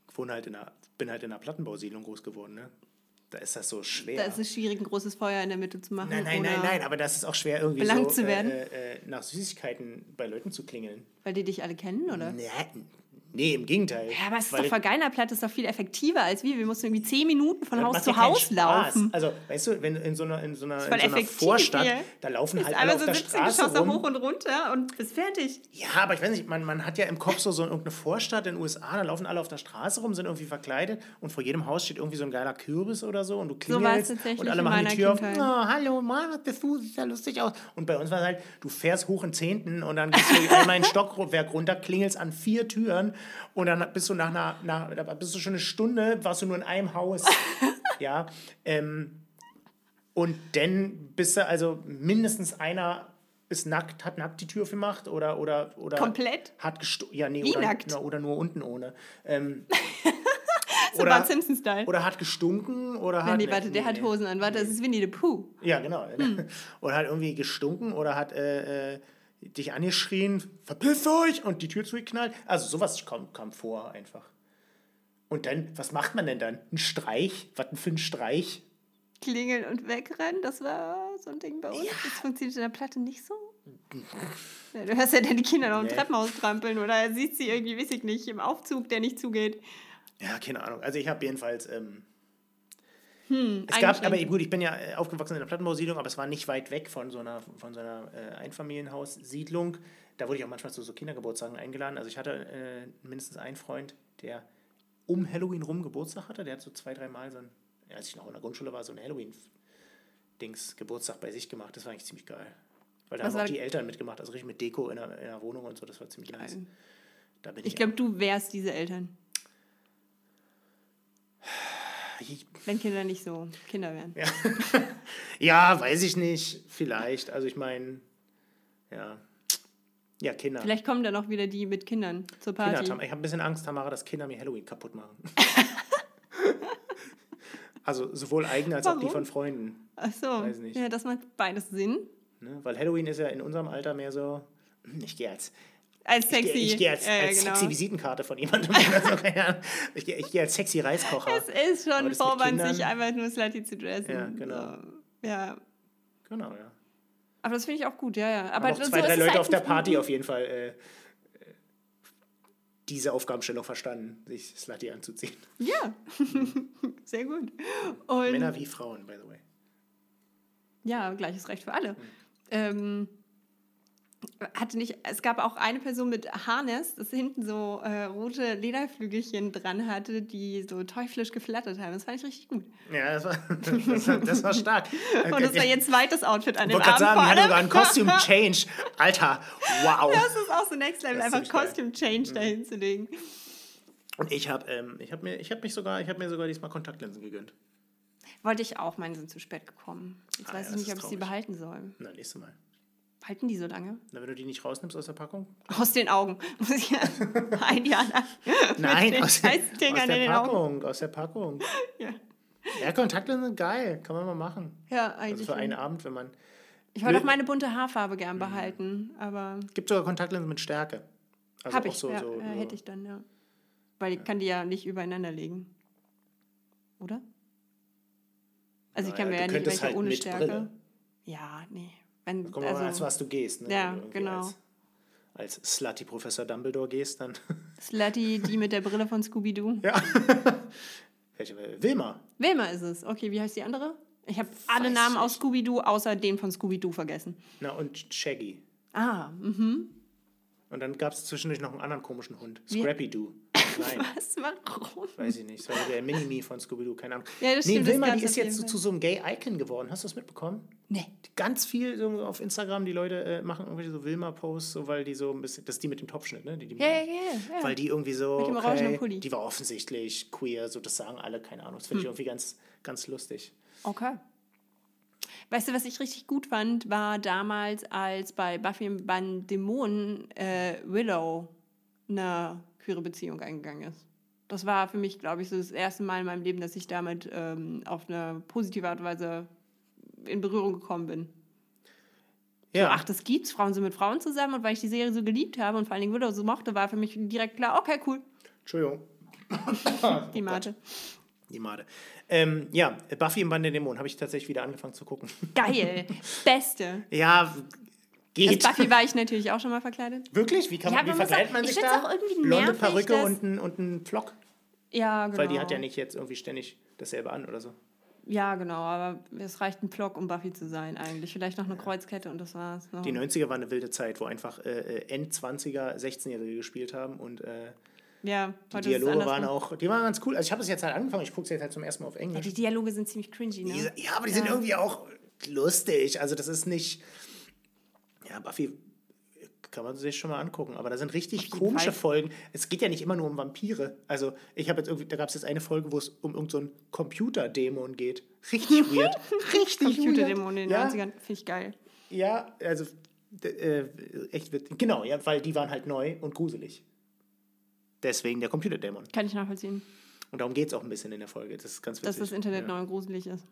ich wohne halt in einer, bin halt in einer Plattenbausiedlung groß geworden, ne? Da ist das so schwer. Da ist es schwierig, ein großes Feuer in der Mitte zu machen. nein, nein, nein, nein, aber das ist auch schwer irgendwie so? Äh, äh, nach Süßigkeiten bei Leuten zu klingeln. Weil die dich alle kennen, oder? Nee, nee im Gegenteil. Ja, aber es ist doch der Platte ist doch viel effektiver als wir. Wir mussten irgendwie zehn Minuten von Haus zu ja Haus Spaß. laufen. Also, weißt du, wenn in so einer, in so einer, in so einer Vorstadt, hier. da laufen halt alle einmal auf so der 17 Straße Geschosse rum. hoch und runter und bist fertig. Ja, aber ich weiß nicht, man, man hat ja im Kopf so, so irgendeine Vorstadt in den USA, da laufen alle auf der Straße rum, sind irgendwie verkleidet und vor jedem Haus steht irgendwie so ein geiler Kürbis oder so und du So klingelst tatsächlich und alle machen die Tür auf. Kindheit. Oh, hallo, Mann, was bist du? Sieht ja lustig aus. Und bei uns war es halt, du fährst hoch in Zehnten und dann gehst du einmal in den Stockwerk runter, klingelst an vier Türen und dann bist du nach einer, nach, da bist du schon eine Stunde, warst du nur in einem Haus. *laughs* ja, ähm, und dann bist du also mindestens einer ist nackt, hat nackt die Tür gemacht oder oder oder Komplett? hat ja nee Wie oder, nackt? na, oder nur unten ohne ähm, *laughs* So oder Bart Simpson-Style. oder hat gestunken oder hat Nee, warte, der nee, hat nee. Hosen an. Warte, das ist Winnie the Pooh. ja genau Hm. *laughs* oder hat irgendwie gestunken oder hat äh, äh, dich angeschrien verpisst euch und die Tür zugeknallt also sowas kam, kam vor einfach und dann was macht man denn dann ein Streich was denn für ein Streich Klingeln und wegrennen, das war so ein Ding bei uns. Das funktioniert in der Platte nicht so. Ja, du hörst ja dann die Kinder noch im Nee. Treppenhaus trampeln oder siehst sie irgendwie, weiß ich nicht, im Aufzug, der nicht zugeht. Ja, keine Ahnung. Also ich habe jedenfalls. Ähm, Hm, es gab, aber gut, ich bin ja äh, aufgewachsen in einer Plattenbausiedlung, aber es war nicht weit weg von so einer, von so einer äh, Einfamilienhaussiedlung. Da wurde ich auch manchmal zu so Kindergeburtstagen eingeladen. Also ich hatte äh, mindestens einen Freund, der um Halloween rum Geburtstag hatte. Der hat so zwei, drei Mal so ein, als ich noch in der Grundschule war, so ein Halloween-Dings Geburtstag bei sich gemacht. Das war eigentlich ziemlich geil. Weil da Was haben auch die Eltern mitgemacht, also richtig mit Deko in der, in der Wohnung und so. Das war ziemlich nice. Geil. Da bin Ich ich, glaube, du wärst diese Eltern, ich wenn Kinder nicht so Kinder wären. Ja, *laughs* weiß ich nicht. Vielleicht. Also ich meine, ja. Ja, Kinder. Vielleicht kommen dann auch wieder die mit Kindern zur Kinder Party. Tam- ich habe ein bisschen Angst, Tamara, dass Kinder mir Halloween kaputt machen. *laughs* also sowohl eigene als auch die Warum? von Freunden. Ach so, Weiß nicht. ja, das macht beides Sinn. Ne? Weil Halloween ist ja in unserem Alter mehr so, ich gehe als, Als ich sexy. gehe, ich gehe als, ja, als genau. sexy Visitenkarte von jemandem. so, *laughs* Ahnung. ich, gehe, ich gehe als sexy Reiskocher. Es ist schon Vorwand, sich einfach nur slutty zu dressen. Ja, genau. So. Ja, Genau, ja. aber das finde ich auch gut, ja, ja. Aber Aber auch so zwei, ist drei Leute halt auf der Party auf jeden Fall äh, äh, diese Aufgabenstellung verstanden, sich Slutty anzuziehen. Ja, *laughs* sehr gut. Und Männer wie Frauen, by the way. ja, gleiches Recht für alle. Hm. Ähm, hatte nicht, es gab auch eine Person mit Harness, das hinten so äh, rote Lederflügelchen dran hatte, die so teuflisch geflattert haben. Das fand ich richtig gut. Ja, das war, das war, das war stark. *laughs* Und das war ihr zweites Outfit an Ich dem wollte gerade Abend. sagen, vor hatte sogar allem. einen Costume Change. Alter, wow. Das ist auch so Next Level, einfach. Costume Change dahin zu legen. Und ich habe ähm, ich hab mir, ich hab mich sogar, ich habe mir sogar diesmal Kontaktlinsen gegönnt. Wollte ich auch, meine sind zu spät gekommen. Jetzt Ah weiß ja, ich nicht, ob ich sie behalten soll. Na, nächstes Mal. Halten die so lange? Na, wenn du die nicht rausnimmst aus der Packung? Aus den Augen. *laughs* Muss ich ja *laughs* ein Jahr lang. Nein, aus, der- aus der. Packung. Aus der Packung. *laughs* Ja, Ja, Kontaktlinsen sind geil. Kann man mal machen. ja Also eigentlich. für einen. Abend, wenn man. ich wollte auch meine bunte Haarfarbe gern behalten, aber Gibt sogar Kontaktlinsen mit Stärke. Also habe auch ich. so, ja, so, ja, so. hätte ich dann, ja. Weil ich kann die ja nicht übereinander legen. Oder? Also ich kann Naja, mir ja nicht welche halt ohne Stärke. Brille. Ja, nee. Wenn, Kommt also, also was du gehst. Ne? Ja, genau. Als, als Slutty Professor Dumbledore gehst, dann. *laughs* Slutty, die mit der Brille von Scooby-Doo. *laughs* ja. Welche? Wilma. Wilma ist es. Okay, wie heißt die andere? Ich habe alle Namen nicht. aus Scooby-Doo außer den von Scooby-Doo vergessen. Na, und Shaggy. Ah, mhm. Und dann gab es zwischendurch noch einen anderen komischen Hund. Wie- Klein. *laughs* Was? Warum? Weiß ich nicht. Das war der Mini-Me von Scooby-Doo, keine Ahnung. Ja, das nee, stimmt, Wilma, die ist jetzt so, zu so einem Gay-Icon geworden. Hast du das mitbekommen? Nee. Ganz viel so auf Instagram, die Leute äh, machen irgendwelche so Wilma-Posts, so, weil die so ein bisschen, das ist die mit dem Topschnitt, ne? Die, die Ja, ja, ja. Weil die irgendwie so, Mit dem okay, die war offensichtlich queer, so das sagen alle, keine Ahnung. Das Hm. finde ich irgendwie ganz, ganz lustig. Okay. Weißt du, was ich richtig gut fand, war damals, als bei Buffy und beim Dämonen äh, Willow eine queere Beziehung eingegangen ist. Das war für mich, glaube ich, so das erste Mal in meinem Leben, dass ich damit ähm, auf eine positive Art und Weise in Berührung gekommen bin. Ja, Ach, das gibt's, Frauen sind mit Frauen zusammen und weil ich die Serie so geliebt habe und vor allen Dingen Willow so mochte, war für mich direkt klar, okay, cool, Entschuldigung. *laughs* die Mate. Die Made. Ähm, ja, Buffy im Band der Dämonen habe ich tatsächlich wieder angefangen zu gucken. Geil, *laughs* beste. ja, Als geht. Buffy war ich natürlich auch schon mal verkleidet. Wirklich? Wie, kann Ja, man, wie man verkleidet auch- man ich sich find's da? auch irgendwie Blonde Perücke dass- und ein, und ein Flock? Ja, genau. Weil die hat ja nicht jetzt irgendwie ständig dasselbe an oder so. Ja, genau, aber es reicht ein Block, um Buffy zu sein eigentlich. Vielleicht noch eine Kreuzkette und das war's. Die 90er war eine wilde Zeit, wo einfach äh, äh, End-20er 16-Jährige gespielt haben und äh, ja, die Dialoge waren auch, die waren ganz cool. Also ich habe es jetzt halt angefangen, ich gucke es jetzt halt zum ersten Mal auf Ja, Englisch. die Dialoge sind ziemlich cringy, ne? Ja, aber die sind irgendwie auch lustig. Also das ist nicht. Ja, Buffy kann man sich schon mal angucken. Aber da sind richtig komische Fall. Folgen. Es geht ja nicht immer nur um Vampire. Also ich habe jetzt irgendwie, da gab es jetzt eine Folge, wo es um irgendeinen so einen Computerdämon geht. Richtig *laughs* weird. Richtig Computerdämonen in den ja, 90ern, finde ich geil. Ja, also äh, echt witzig. Genau, ja, weil die waren halt neu und gruselig. Deswegen der Computerdämon. Kann ich nachvollziehen, Und darum geht es auch ein bisschen in der Folge. Das ist ganz witzig. dass das Internet ja. neu und gruselig ist.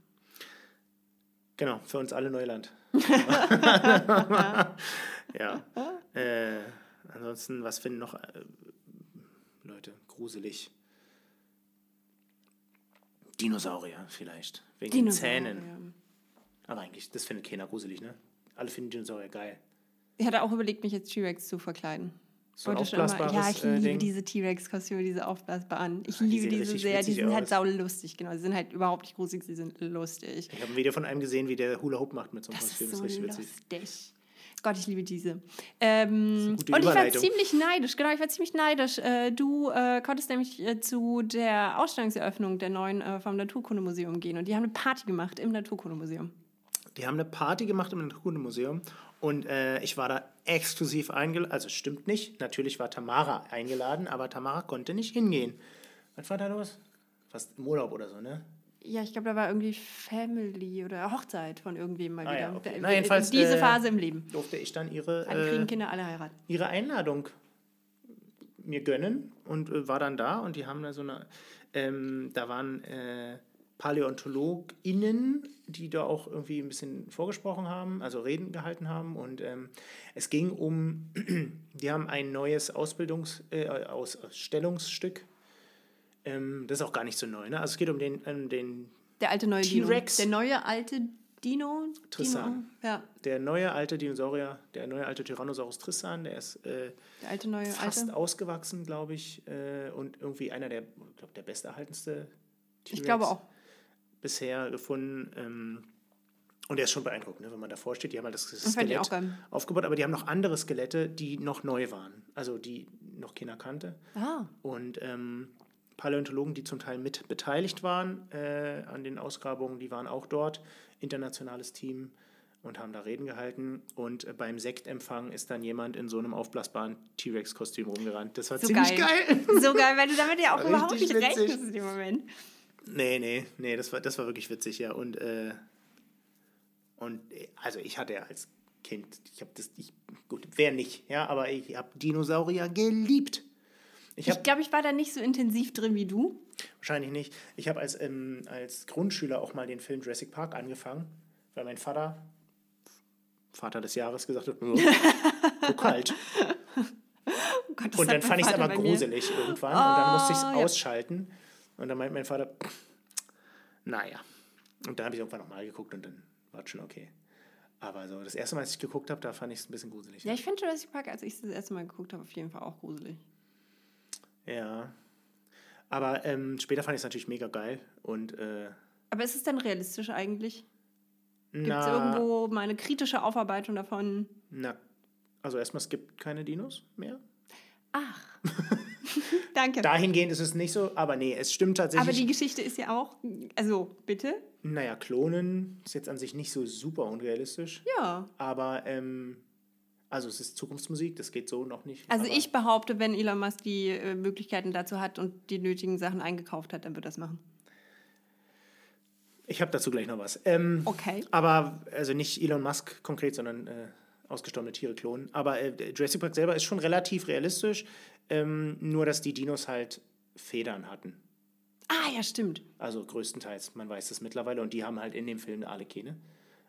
Genau, für uns alle Neuland. Ja. Äh, ansonsten, was finden noch äh, Leute gruselig? Dinosaurier vielleicht. Wegen den Zähnen. Aber eigentlich, das findet keiner gruselig, ne? Alle finden Dinosaurier geil. Ich hatte auch überlegt, mich als T-Rex zu verkleiden. So ein schon immer- aufblasbares ja, ich äh, liebe Ding. diese T-Rex-Kostüme, diese aufblasbaren. Ich Ah, die liebe diese sehr. Die witzig sind halt aus. saulustig, genau. Sie sind halt überhaupt nicht gruselig, sie sind lustig. Ich habe ein Video von einem gesehen, wie der Hula Hoop macht mit so einem Das Kostüm. ist Das so ist richtig witzig. lustig. Gott, ich liebe diese. Ähm, und ich war ziemlich neidisch, genau, ich war ziemlich neidisch. Äh, du äh, konntest nämlich äh, zu der Ausstellungseröffnung der neuen äh, vom Naturkundemuseum gehen und die haben eine Party gemacht im Naturkundemuseum. Die haben eine Party gemacht im Naturkundemuseum und äh, ich war da exklusiv eingeladen. Also stimmt nicht, natürlich war Tamara eingeladen, aber Tamara konnte nicht hingehen. Was war da los? Fast im Urlaub oder so, ne? Ja, ich glaube, da war irgendwie Family oder Hochzeit von irgendwem mal Ah wieder. ja, okay. Da- Na, jedenfalls, diese äh, Phase im Leben. Durfte ich dann ihre, kriegen äh, Kinder, alle heiraten. ihre Einladung mir gönnen und äh, war dann da und die haben da so eine, ähm, da waren äh, PaläontologInnen, die da auch irgendwie ein bisschen vorgesprochen haben, also Reden gehalten haben und ähm, es ging um, *clears throat* die haben ein neues Ausbildungs-, äh, Ausstellungsstück, ähm, das ist auch gar nicht so neu, ne? also es geht um den, um den Der alte neue Dino. T-Rex. Der neue alte Dino. Tristan. Dino. Ja, der neue alte Dinosaurier, der neue alte Tyrannosaurus Tristan, der ist äh, der alte neue fast alte. ausgewachsen, glaube ich, äh, und irgendwie einer der, glaub, der besterhaltenste Ich glaube auch. Bisher gefunden. Ähm, und der ist schon beeindruckend, ne, wenn man davor steht. Die haben halt das Skelett aufgebaut, aber die haben noch andere Skelette, die noch neu waren, also die noch keiner kannte. Ah, Und ähm, Paläontologen, die zum Teil mit beteiligt waren äh, an den Ausgrabungen, die waren auch dort. Internationales Team und haben da Reden gehalten. Und äh, beim Sektempfang ist dann jemand in so einem aufblasbaren T-Rex-Kostüm rumgerannt. Das war so ziemlich geil. geil. So geil, weil du damit ja auch *laughs* überhaupt nicht witzig. rechnest in dem Moment. Nee, nee, nee, das war, das war wirklich witzig, ja. Und, äh, und also ich hatte ja als Kind, ich habe das, ich, gut, wer nicht, ja, aber ich habe Dinosaurier geliebt. Ich Ich glaube, ich war da nicht so intensiv drin wie du. Wahrscheinlich nicht. Ich habe als, ähm, als Grundschüler auch mal den Film Jurassic Park angefangen, weil mein Vater, Vater des Jahres, gesagt hat, "Ja, guck halt. Oh Gott, Und dann fand ich es aber bei mir. gruselig irgendwann und dann musste ich es Ah, ja. ausschalten. Und dann meint mein Vater, naja. Und dann habe ich irgendwann nochmal geguckt und dann war es schon okay. Aber so das erste Mal, als ich geguckt habe, da fand ich es ein bisschen gruselig. Ja, ich finde Jurassic Park, als ich es das erste Mal geguckt habe, auf jeden Fall auch gruselig. Ja. Aber ähm, später fand ich es natürlich mega geil. Und äh, Aber ist es denn realistisch eigentlich? Gibt es irgendwo mal eine kritische Aufarbeitung davon? na, also erstmal, es gibt keine Dinos mehr. Ach, *laughs* *laughs* Danke. Dahingehend ist es nicht so, aber nee, es stimmt tatsächlich. Aber die Geschichte ist ja auch, also bitte? naja, Klonen ist jetzt an sich nicht so super unrealistisch. Ja. Aber, ähm, also es ist Zukunftsmusik, das geht so noch nicht. Also ich behaupte, wenn Elon Musk die äh, Möglichkeiten dazu hat und die nötigen Sachen eingekauft hat, dann wird das machen. Ich habe dazu gleich noch was. Ähm, Okay. Aber, also nicht Elon Musk konkret, sondern äh, ausgestorbene Tiere klonen. Aber äh, Jurassic Park selber ist schon relativ realistisch, ähm, nur dass die Dinos halt Federn hatten. Ah, ja, stimmt. Also größtenteils, man weiß das mittlerweile. Und die haben halt in dem Film eine Arlekene.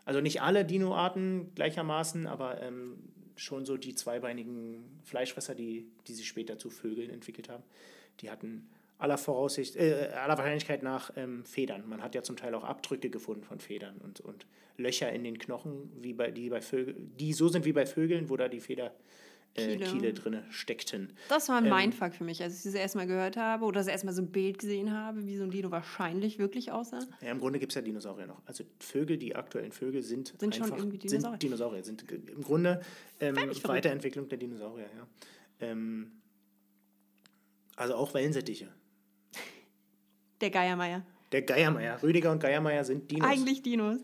Also nicht alle Dinoarten gleichermaßen, aber ähm, schon so die zweibeinigen Fleischfresser, die, die sich später zu Vögeln entwickelt haben, die hatten aller Voraussicht, äh, aller Wahrscheinlichkeit nach ähm, Federn. Man hat ja zum Teil auch Abdrücke gefunden von Federn und, und Löcher in den Knochen, wie bei, die, bei Vögeln, die so sind wie bei Vögeln, wo da die Federkiele äh, Kiele. Kiele drin steckten. Das war ein Ähm, Mindfuck für mich, als ich das erstmal gehört habe oder das erstmal so ein Bild gesehen habe, wie so ein Dino wahrscheinlich wirklich aussah. Ja, im Grunde gibt es ja Dinosaurier noch. Also Vögel, die aktuellen Vögel sind, Sind schon einfach irgendwie Dinosaurier. Sind Dinosaurier sind im Grunde ähm. Weiterentwicklung der Dinosaurier. Ja. Ähm, also auch Wellensittiche. Der Geiermeier. Der Geiermeier, Rüdiger und Geiermeier sind Dinos, Eigentlich Dinos.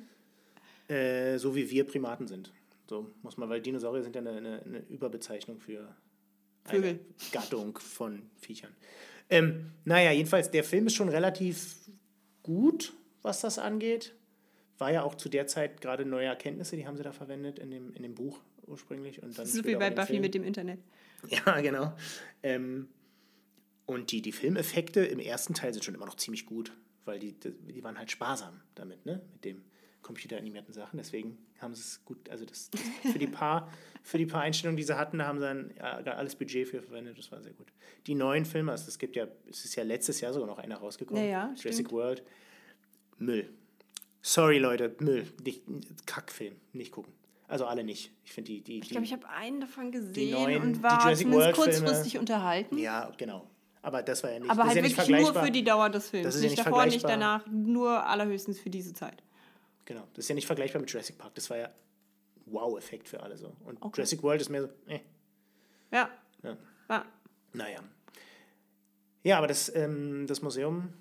äh, so wie wir Primaten sind. So muss man, weil Dinosaurier sind ja eine, eine, eine Überbezeichnung für eine Vögel. Gattung von Viechern. Ähm, naja, jedenfalls, der Film ist schon relativ gut, was das angeht. War ja auch zu der Zeit gerade neue Erkenntnisse, die haben sie da verwendet in dem, in dem Buch ursprünglich. Und dann So wie bei Buffy Film. mit dem Internet. Ja, genau. Ähm, und die, die Filmeffekte im ersten Teil sind schon immer noch ziemlich gut, weil die, die, die waren halt sparsam damit, ne? Mit dem computeranimierten Sachen. Deswegen haben sie es gut, also das, das für, die paar, für die paar Einstellungen, die sie hatten, da haben sie dann alles Budget für verwendet. Das war sehr gut. Die neuen Filme, also es gibt ja, es ist ja letztes Jahr sogar noch einer rausgekommen. Ja, ja, Jurassic. World. Müll. Sorry, Leute, Müll. Nicht, Kackfilm. Nicht gucken. Also alle nicht. Ich finde die, die, Ich glaube, ich habe einen davon gesehen neuen- und die war Jurassic World-Filme. kurzfristig unterhalten. Ja, genau. Aber das war ja nicht, Aber halt ja wirklich nur für die Dauer des Films. Das ist ja nicht nicht davor, nicht danach, nur allerhöchstens für diese Zeit. Genau, das ist ja nicht vergleichbar mit Jurassic Park. Das war ja Wow-Effekt für alle so. Und Okay. Jurassic World ist mehr so, eh, Ja. Ja. ja. naja. Ja, aber das, ähm, das Museum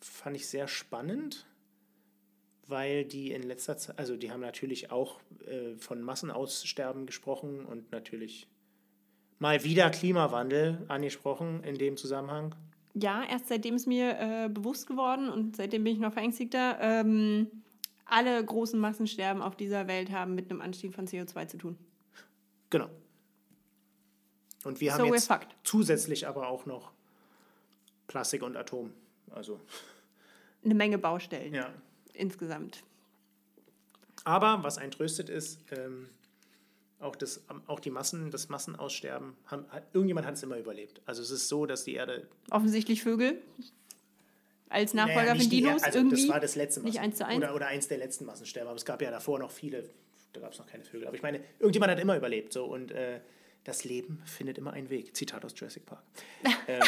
fand ich sehr spannend, weil die in letzter Zeit, also die haben natürlich auch äh, von Massenaussterben gesprochen und natürlich mal wieder Klimawandel angesprochen in dem Zusammenhang. Ja, erst seitdem ist mir äh, bewusst geworden und seitdem bin ich noch verängstigter. Ähm, alle großen Massensterben auf dieser Welt haben mit einem Anstieg von CO2 zu tun. Genau. Und wir So haben jetzt zusätzlich aber auch noch Plastik und Atom. Also, Eine Menge Baustellen ja. insgesamt. Aber was einen tröstet ist, ähm, auch, das, auch die Massen, das Massenaussterben, haben, irgendjemand hat es immer überlebt. Also es ist so, dass die Erde. Offensichtlich Vögel. Als Nachfolger Naja, von nicht die Dinos Er- also irgendwie. Das war das letzte nicht Massen- eins zu eins. Oder, oder eins der letzten Massensterben. Aber es gab ja davor noch viele, da gab es noch keine Vögel. Aber ich meine, irgendjemand hat immer überlebt. So, und äh, das Leben findet immer einen Weg. Zitat aus Jurassic Park. *laughs* ähm,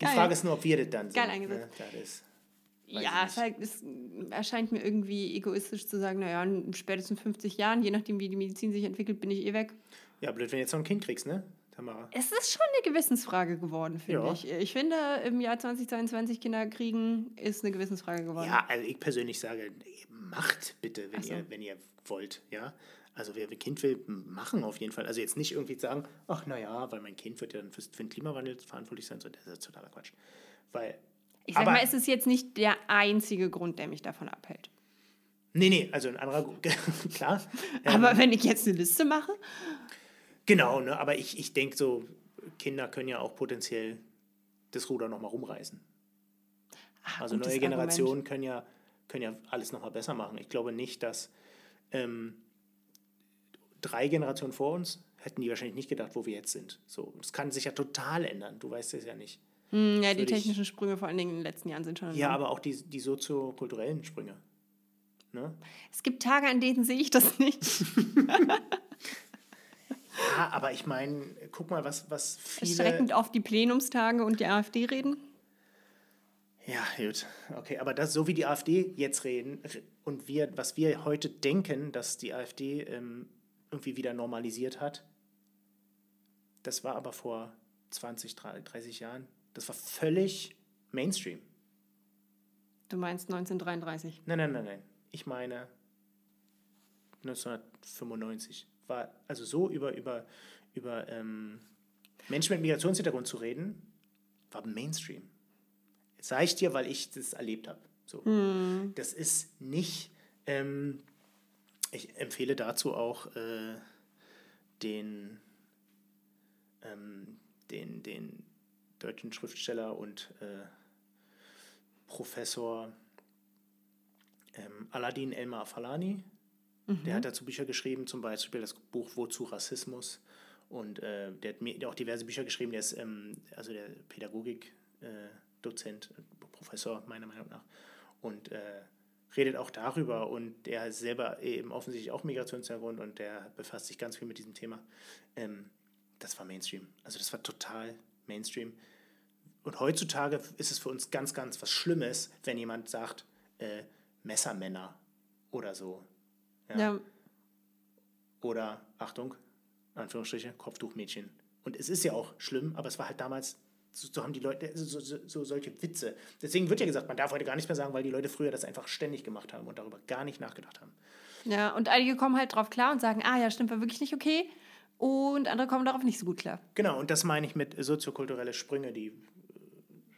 die. Frage ist nur, ob wir das dann sind. Geil eingesetzt. Ne? Ja, es, halt, es erscheint mir irgendwie egoistisch zu sagen, naja, in spätestens 50 Jahren, je nachdem, wie die Medizin sich entwickelt, bin ich eh weg. ja, blöd, wenn du jetzt noch ein Kind kriegst, ne, Tamara? Es ist schon eine Gewissensfrage geworden, finde Ja. ich. Ich finde, im Jahr 2022 Kinder kriegen ist eine Gewissensfrage geworden. Ja, also ich persönlich sage, macht bitte, wenn, so. ihr, wenn ihr wollt, ja. Also wer ein Kind will, machen auf jeden Fall. Also jetzt nicht irgendwie sagen, ach naja, weil mein Kind wird ja dann fürs- für den Klimawandel verantwortlich sein, so, das ist totaler Quatsch. Weil, Ich sag aber- mal, es ist jetzt nicht der einzige Grund, der mich davon abhält. nee, nee, also ein anderer, *laughs* klar. Ähm, Aber wenn ich jetzt eine Liste mache, Genau, ne, aber ich, ich denke so, Kinder können ja auch potenziell das Ruder nochmal rumreißen. ah, Also neue Argument. Generationen können ja, können ja alles nochmal besser machen. Ich glaube nicht, dass ähm, drei Generationen vor uns hätten die wahrscheinlich nicht gedacht, wo wir jetzt sind. So, das kann sich ja total ändern. Du weißt es ja nicht. Hm, ja, die würde ich- technischen Sprünge vor allen Dingen in den letzten Jahren sind schon. Ja, aber auch die, die soziokulturellen Sprünge. Ne? Es gibt Tage, an denen sehe ich das nicht. *laughs* *laughs* Ja, aber ich meine, guck mal, was, was viele. Erschreckend auf die Plenumstage und die AfD reden. Ja, gut. Okay, aber das, so wie die AfD jetzt reden und wir, was wir heute denken, dass die AfD ähm, irgendwie wieder normalisiert hat, das war aber vor 20, 30 Jahren, das war völlig Mainstream. Du meinst 1933? Nein, nein, nein, nein. Ich meine 1995. War also so über, über, über ähm, Menschen mit Migrationshintergrund zu reden, war Mainstream. Sage ich dir, weil ich das erlebt habe. So. Hm. Das ist nicht. Ähm, ich empfehle dazu auch äh, den, ähm, den, den deutschen Schriftsteller und äh, Professor ähm, Aladdin Elmar Falani. Der hat dazu Bücher geschrieben, zum Beispiel das Buch Wozu Rassismus. Und äh, der hat mir auch diverse Bücher geschrieben. Der ist ähm, also der Pädagogik-Dozent, äh, Professor meiner Meinung nach. Und äh, redet auch darüber. Und der ist selber eben offensichtlich auch Migrationshintergrund und der befasst sich ganz viel mit diesem Thema. Ähm, das war Mainstream. Also das war total Mainstream. Und heutzutage ist es für uns ganz, ganz was Schlimmes, wenn jemand sagt, äh, Messermänner oder so. Ja. Ja. Oder, Achtung, Anführungsstriche, Kopftuchmädchen. Und es ist ja auch schlimm, aber es war halt damals, so, so haben die Leute, so, so, so solche Witze. Deswegen wird ja gesagt, man darf heute gar nichts mehr sagen, weil die Leute früher das einfach ständig gemacht haben und darüber gar nicht nachgedacht haben. Ja, und einige kommen halt drauf klar und sagen, ah ja, stimmt, war wirklich nicht okay. Und andere kommen darauf nicht so gut klar. Genau, und das meine ich mit soziokulturelle Sprünge, die äh,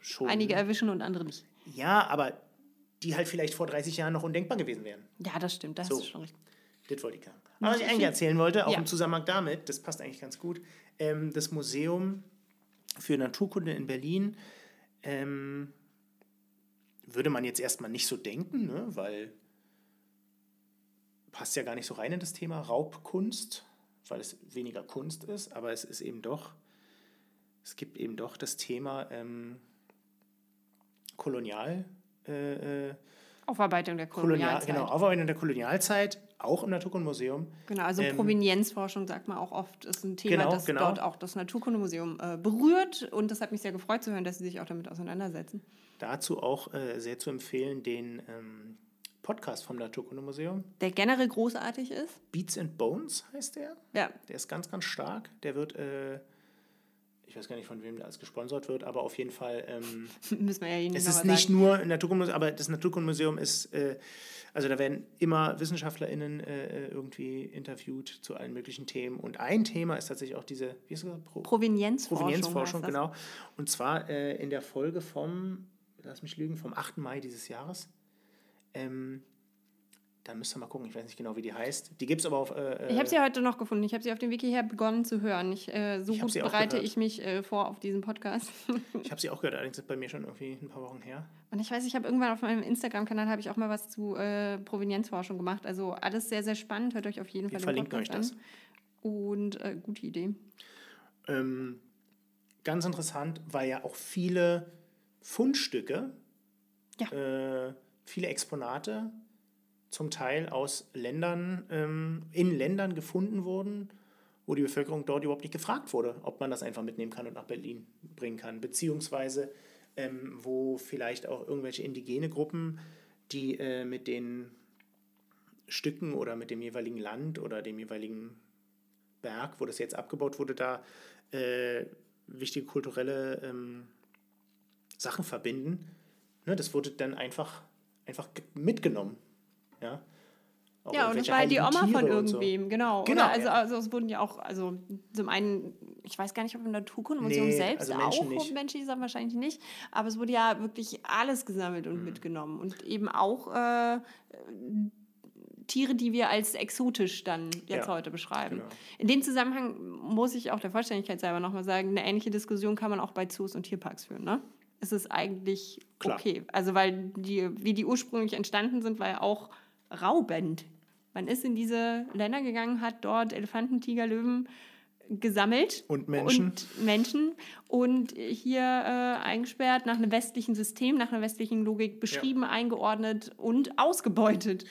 schon. Einige erwischen und andere nicht. Ja, aber die halt vielleicht vor 30 Jahren noch undenkbar gewesen wären. Ja, das stimmt, da So. du schon recht. Das wollte ich sagen. Aber was ich eigentlich erzählen wollte, auch Ja. im Zusammenhang damit, das passt eigentlich ganz gut, ähm, das Museum für Naturkunde in Berlin ähm, würde man jetzt erstmal nicht so denken, ne? weil passt ja gar nicht so rein in das Thema Raubkunst, weil es weniger Kunst ist, aber es ist eben doch, es gibt eben doch das Thema ähm, Kolonial. Äh, äh, Aufarbeitung der Kolonial, Kolonialzeit. genau, Aufarbeitung der Kolonialzeit, auch im Naturkundemuseum. Genau, also Ähm, Provenienzforschung sagt man auch oft, ist ein Thema, Genau, das genau. dort auch das Naturkundemuseum äh, berührt. Und das hat mich sehr gefreut zu hören, dass sie sich auch damit auseinandersetzen. Dazu auch äh, sehr zu empfehlen den ähm, Podcast vom Naturkundemuseum. Der generell großartig ist. Beats and Bones heißt der. Ja, Der ist ganz, ganz stark. Der wird, äh, ich weiß gar nicht, von wem alles gesponsert wird, aber auf jeden Fall. Ähm, *laughs* müssen wir ja jeden es ist nicht sagen. nur ein Naturkundemuseum, aber das Naturkundemuseum ist, äh, also da werden immer WissenschaftlerInnen äh, irgendwie interviewt zu allen möglichen Themen. Und ein Thema ist tatsächlich auch diese, wie ist das? Pro Provenienzforschung. Provenienzforschung, das. genau. Und zwar äh, in der Folge vom, lass mich lügen, vom 8. Mai dieses Jahres. Ähm, da müsst ihr mal gucken, ich weiß nicht genau, wie die heißt. Die gibt es aber auf. Äh, Ich habe sie heute noch gefunden. Ich habe sie auf dem Wiki her begonnen zu hören. Ich, äh, so Ich gut bereite ich mich äh, vor auf diesen Podcast. ich habe sie auch gehört, allerdings ist bei mir schon irgendwie ein paar Wochen her. Und ich weiß, ich habe irgendwann auf meinem Instagram-Kanal habe ich auch mal was zu äh, Provenienzforschung gemacht. Also alles sehr, sehr spannend. Hört euch auf jeden Wir Fall den verlinken euch Podcast das. an. Und äh, gute Idee. Ähm, ganz interessant, weil ja auch viele Fundstücke, Ja. äh, viele Exponate zum Teil aus Ländern, ähm, in Ländern gefunden wurden, wo die Bevölkerung dort überhaupt nicht gefragt wurde, ob man das einfach mitnehmen kann und nach Berlin bringen kann. Beziehungsweise ähm, wo vielleicht auch irgendwelche indigene Gruppen, die äh, mit den Stücken oder mit dem jeweiligen Land oder dem jeweiligen Berg, wo das jetzt abgebaut wurde, da äh, wichtige kulturelle ähm, Sachen verbinden. Ne, das wurde dann einfach, einfach ge- mitgenommen. Ja, Auch Ja, und das war halt die Oma von Tiere so. irgendwem, genau. Genau, Oder also, ja. also es wurden ja auch, also zum einen, ich weiß gar nicht, ob im Naturkundemuseum Nee, selbst also Menschen auch nicht. menschliche Sachen wahrscheinlich nicht, aber es wurde ja wirklich alles gesammelt Mhm. und mitgenommen und eben auch äh, Tiere, die wir als exotisch dann jetzt Ja, heute beschreiben. genau. In dem Zusammenhang muss ich auch der Vollständigkeit selber nochmal sagen, eine ähnliche Diskussion kann man auch bei Zoos und Tierparks führen, ne? Es ist eigentlich Klar. okay. Also weil die, wie die ursprünglich entstanden sind, war ja auch raubend. Man ist in diese Länder gegangen, hat dort Elefanten, Tiger, Löwen gesammelt. Und Menschen. Und Menschen. Und hier äh, eingesperrt, nach einem westlichen System, nach einer westlichen Logik beschrieben, eingeordnet und ausgebeutet.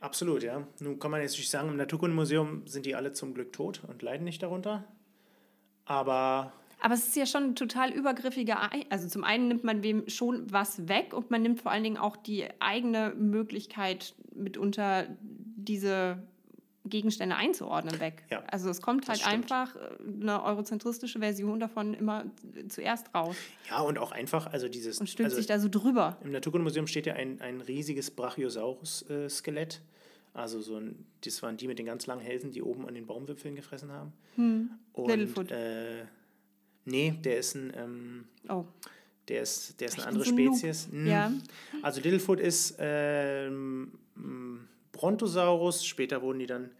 Absolut, ja. Nun kann man jetzt nicht sagen, im Naturkundemuseum sind die alle zum Glück tot und leiden nicht darunter. Aber Aber es ist ja schon ein total übergriffiger. Ei- Also zum einen nimmt man wem schon was weg und man nimmt vor allen Dingen auch die eigene Möglichkeit mitunter diese Gegenstände einzuordnen weg. Ja, also es kommt halt einfach äh, eine eurozentristische Version davon immer zuerst raus Ja, und auch einfach, also dieses. und stülpt also sich da so drüber. Im Naturkundemuseum steht ja ein, ein riesiges Brachiosaurus-Skelett. Also so ein, das waren die mit den ganz langen Hälsen, die oben an den Baumwipfeln gefressen haben. Und, Littlefoot. Äh, nee, der ist ein, ähm, Oh, der ist, der ist eine andere so ein Noob. Spezies. Hm. Ja. Also Littlefoot ist ähm, Brontosaurus, später wurden die dann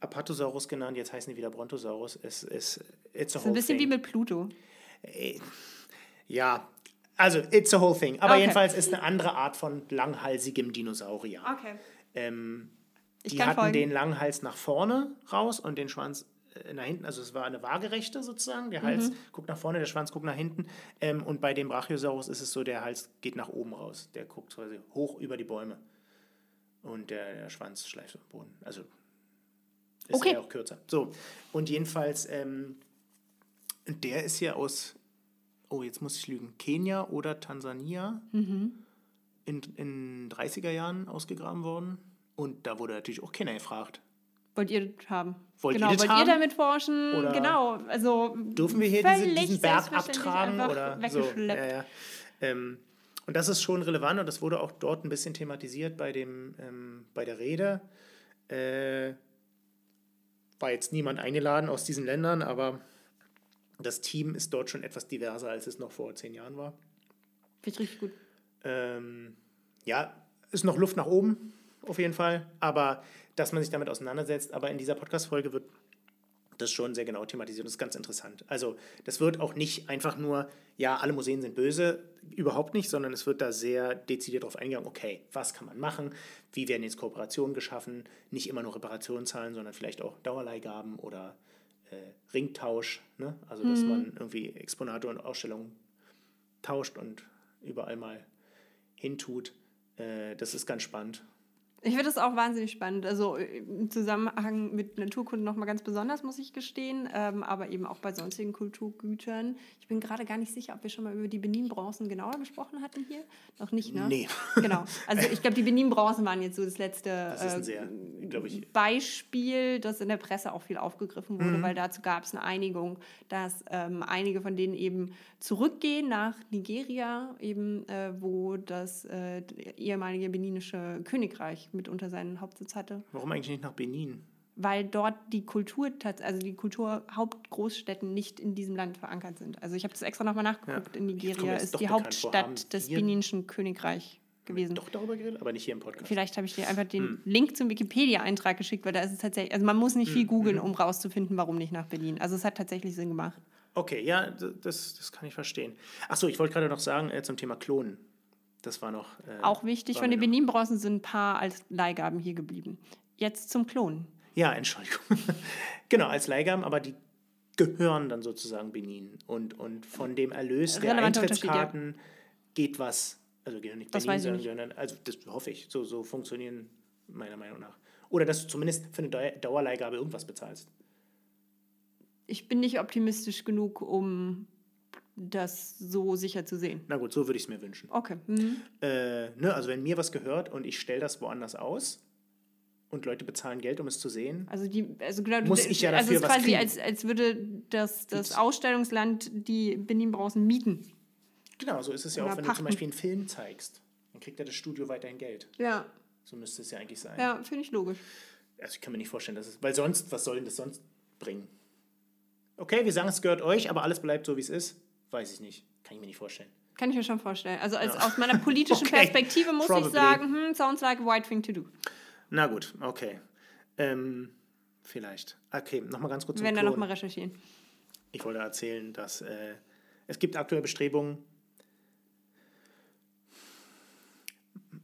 Apatosaurus genannt, jetzt heißen die wieder Brontosaurus. Es ist it's a so ein whole bisschen wie thing. mit Pluto. Ja, also it's a whole thing. Aber Okay. jedenfalls ist eine andere Art von langhalsigem Dinosaurier. Okay. Ähm, die hatten folgen. den langen Hals nach vorne raus und den Schwanz äh, nach hinten. Also es war eine waagerechte sozusagen. Der Mhm. Hals guckt nach vorne, der Schwanz guckt nach hinten. Ähm, und bei dem Brachiosaurus ist es so, der Hals geht nach oben raus. Der guckt quasi hoch über die Bäume. Und der, der Schwanz schleift am Boden. Also ist Okay. ja auch kürzer. So, und jedenfalls, ähm, der ist ja aus, oh, jetzt muss ich lügen, Kenia oder Tansania Mhm. in, in 30er Jahren ausgegraben worden. Und da wurde natürlich auch keiner gefragt. Wollt ihr haben? Wollt ihr genau, das wollt haben? ihr damit forschen? Oder genau, also Dürfen wir hier diese, völlig diesen Berg abtragen? Oder so? Ja, ja. Ähm, und das ist schon relevant und das wurde auch dort ein bisschen thematisiert bei, dem, ähm, bei der Rede. Äh, war jetzt niemand eingeladen aus diesen Ländern, aber das Team ist dort schon etwas diverser, als es noch vor zehn Jahren war. Finde ich richtig gut. Ähm, ja, ist noch Luft nach oben, auf jeden Fall. Aber dass man sich damit auseinandersetzt. Aber in dieser Podcast-Folge wird das schon sehr genau thematisiert. Das ist ganz interessant. Also, das wird auch nicht einfach nur, ja, alle Museen sind böse, überhaupt nicht, sondern es wird da sehr dezidiert darauf eingegangen, okay, was kann man machen? Wie werden jetzt Kooperationen geschaffen? Nicht immer nur Reparationen zahlen, sondern vielleicht auch Dauerleihgaben oder äh, Ringtausch. Ne? Also, dass man irgendwie Exponate und Ausstellungen tauscht und überall mal hintut. Äh, das ist ganz spannend. Ich finde das auch wahnsinnig spannend. Also äh, im Zusammenhang mit Naturkunde nochmal ganz besonders, muss ich gestehen, ähm, aber eben auch bei sonstigen Kulturgütern. Ich bin gerade gar nicht sicher, ob wir schon mal über die Benin-Bronzen genauer gesprochen hatten hier. Noch nicht, ne? Nee. *laughs* Genau. Also ich glaube, die Benin-Bronzen waren jetzt so das letzte Das ist ein äh, sehr, ich, Beispiel, das in der Presse auch viel aufgegriffen Mhm. wurde, weil dazu gab es eine Einigung, dass ähm, einige von denen eben zurückgehen nach Nigeria, eben äh, wo das äh, ehemalige beninische Königreich mit unter seinen Hauptsitz hatte, warum eigentlich nicht nach Benin? weil dort die Kultur, also die Kulturhauptgroßstädten nicht in diesem Land verankert sind. Also ich habe das extra nochmal nachgeguckt. Ja. In Nigeria ist die Hauptstadt des beninischen Königreichs gewesen. Doch darüber geredet, aber nicht hier im Podcast. Vielleicht habe ich dir einfach den Hm. Link zum Wikipedia-Eintrag geschickt, weil da ist es tatsächlich, also man muss nicht Hm, viel googeln, um rauszufinden, warum nicht nach Berlin. Also es hat tatsächlich Sinn gemacht. Okay, ja, das, das kann ich verstehen. Achso, ich wollte gerade noch sagen äh, zum Thema Klonen. Das war noch. Äh, Auch wichtig, von den Benin-Bronzen sind ein paar als Leihgaben hier geblieben. Jetzt zum Klonen. Ja, Entschuldigung. *laughs* genau, als Leihgaben, aber die gehören dann sozusagen Benin. Und, und von dem Erlös der Unterschied, ja. Eintrittskarten geht was. Also gehören nicht Das Benin, sondern dann, also das hoffe ich. So, so funktionieren meiner Meinung nach. Oder dass du zumindest für eine Dau- Dauerleihgabe irgendwas bezahlst. Ich bin nicht optimistisch genug, um das so sicher zu sehen. Na gut, so würde ich es mir wünschen. Okay. Mhm. Äh, ne, also wenn mir was gehört und ich stelle das woanders aus und Leute bezahlen Geld, um es zu sehen, Also die, also genau, Muss ich ja also es dafür ist was quasi, kriegen. als, als würde das, das Ausstellungsland die Benin-Bronzen mieten. genau, so ist es ja Oder auch, wenn pachten. du zum Beispiel einen Film zeigst. Dann kriegt ja das Studio weiterhin Geld. Ja, So müsste es ja eigentlich sein. ja, finde ich logisch. Also ich kann mir nicht vorstellen, dass es, weil sonst, was soll denn das sonst bringen? Okay, wir sagen, es gehört euch, aber alles bleibt so, wie es ist. Weiß ich nicht. Kann ich mir nicht vorstellen. Kann ich mir schon vorstellen. Also als, Ja. aus meiner politischen *laughs* Okay, Perspektive muss probably. ich sagen, hm, sounds like a white thing to do. Na gut, okay. Ähm, vielleicht. Okay, nochmal ganz kurz Wir zum werden da nochmal recherchieren. Ich wollte erzählen, dass äh, es gibt aktuelle Bestrebungen,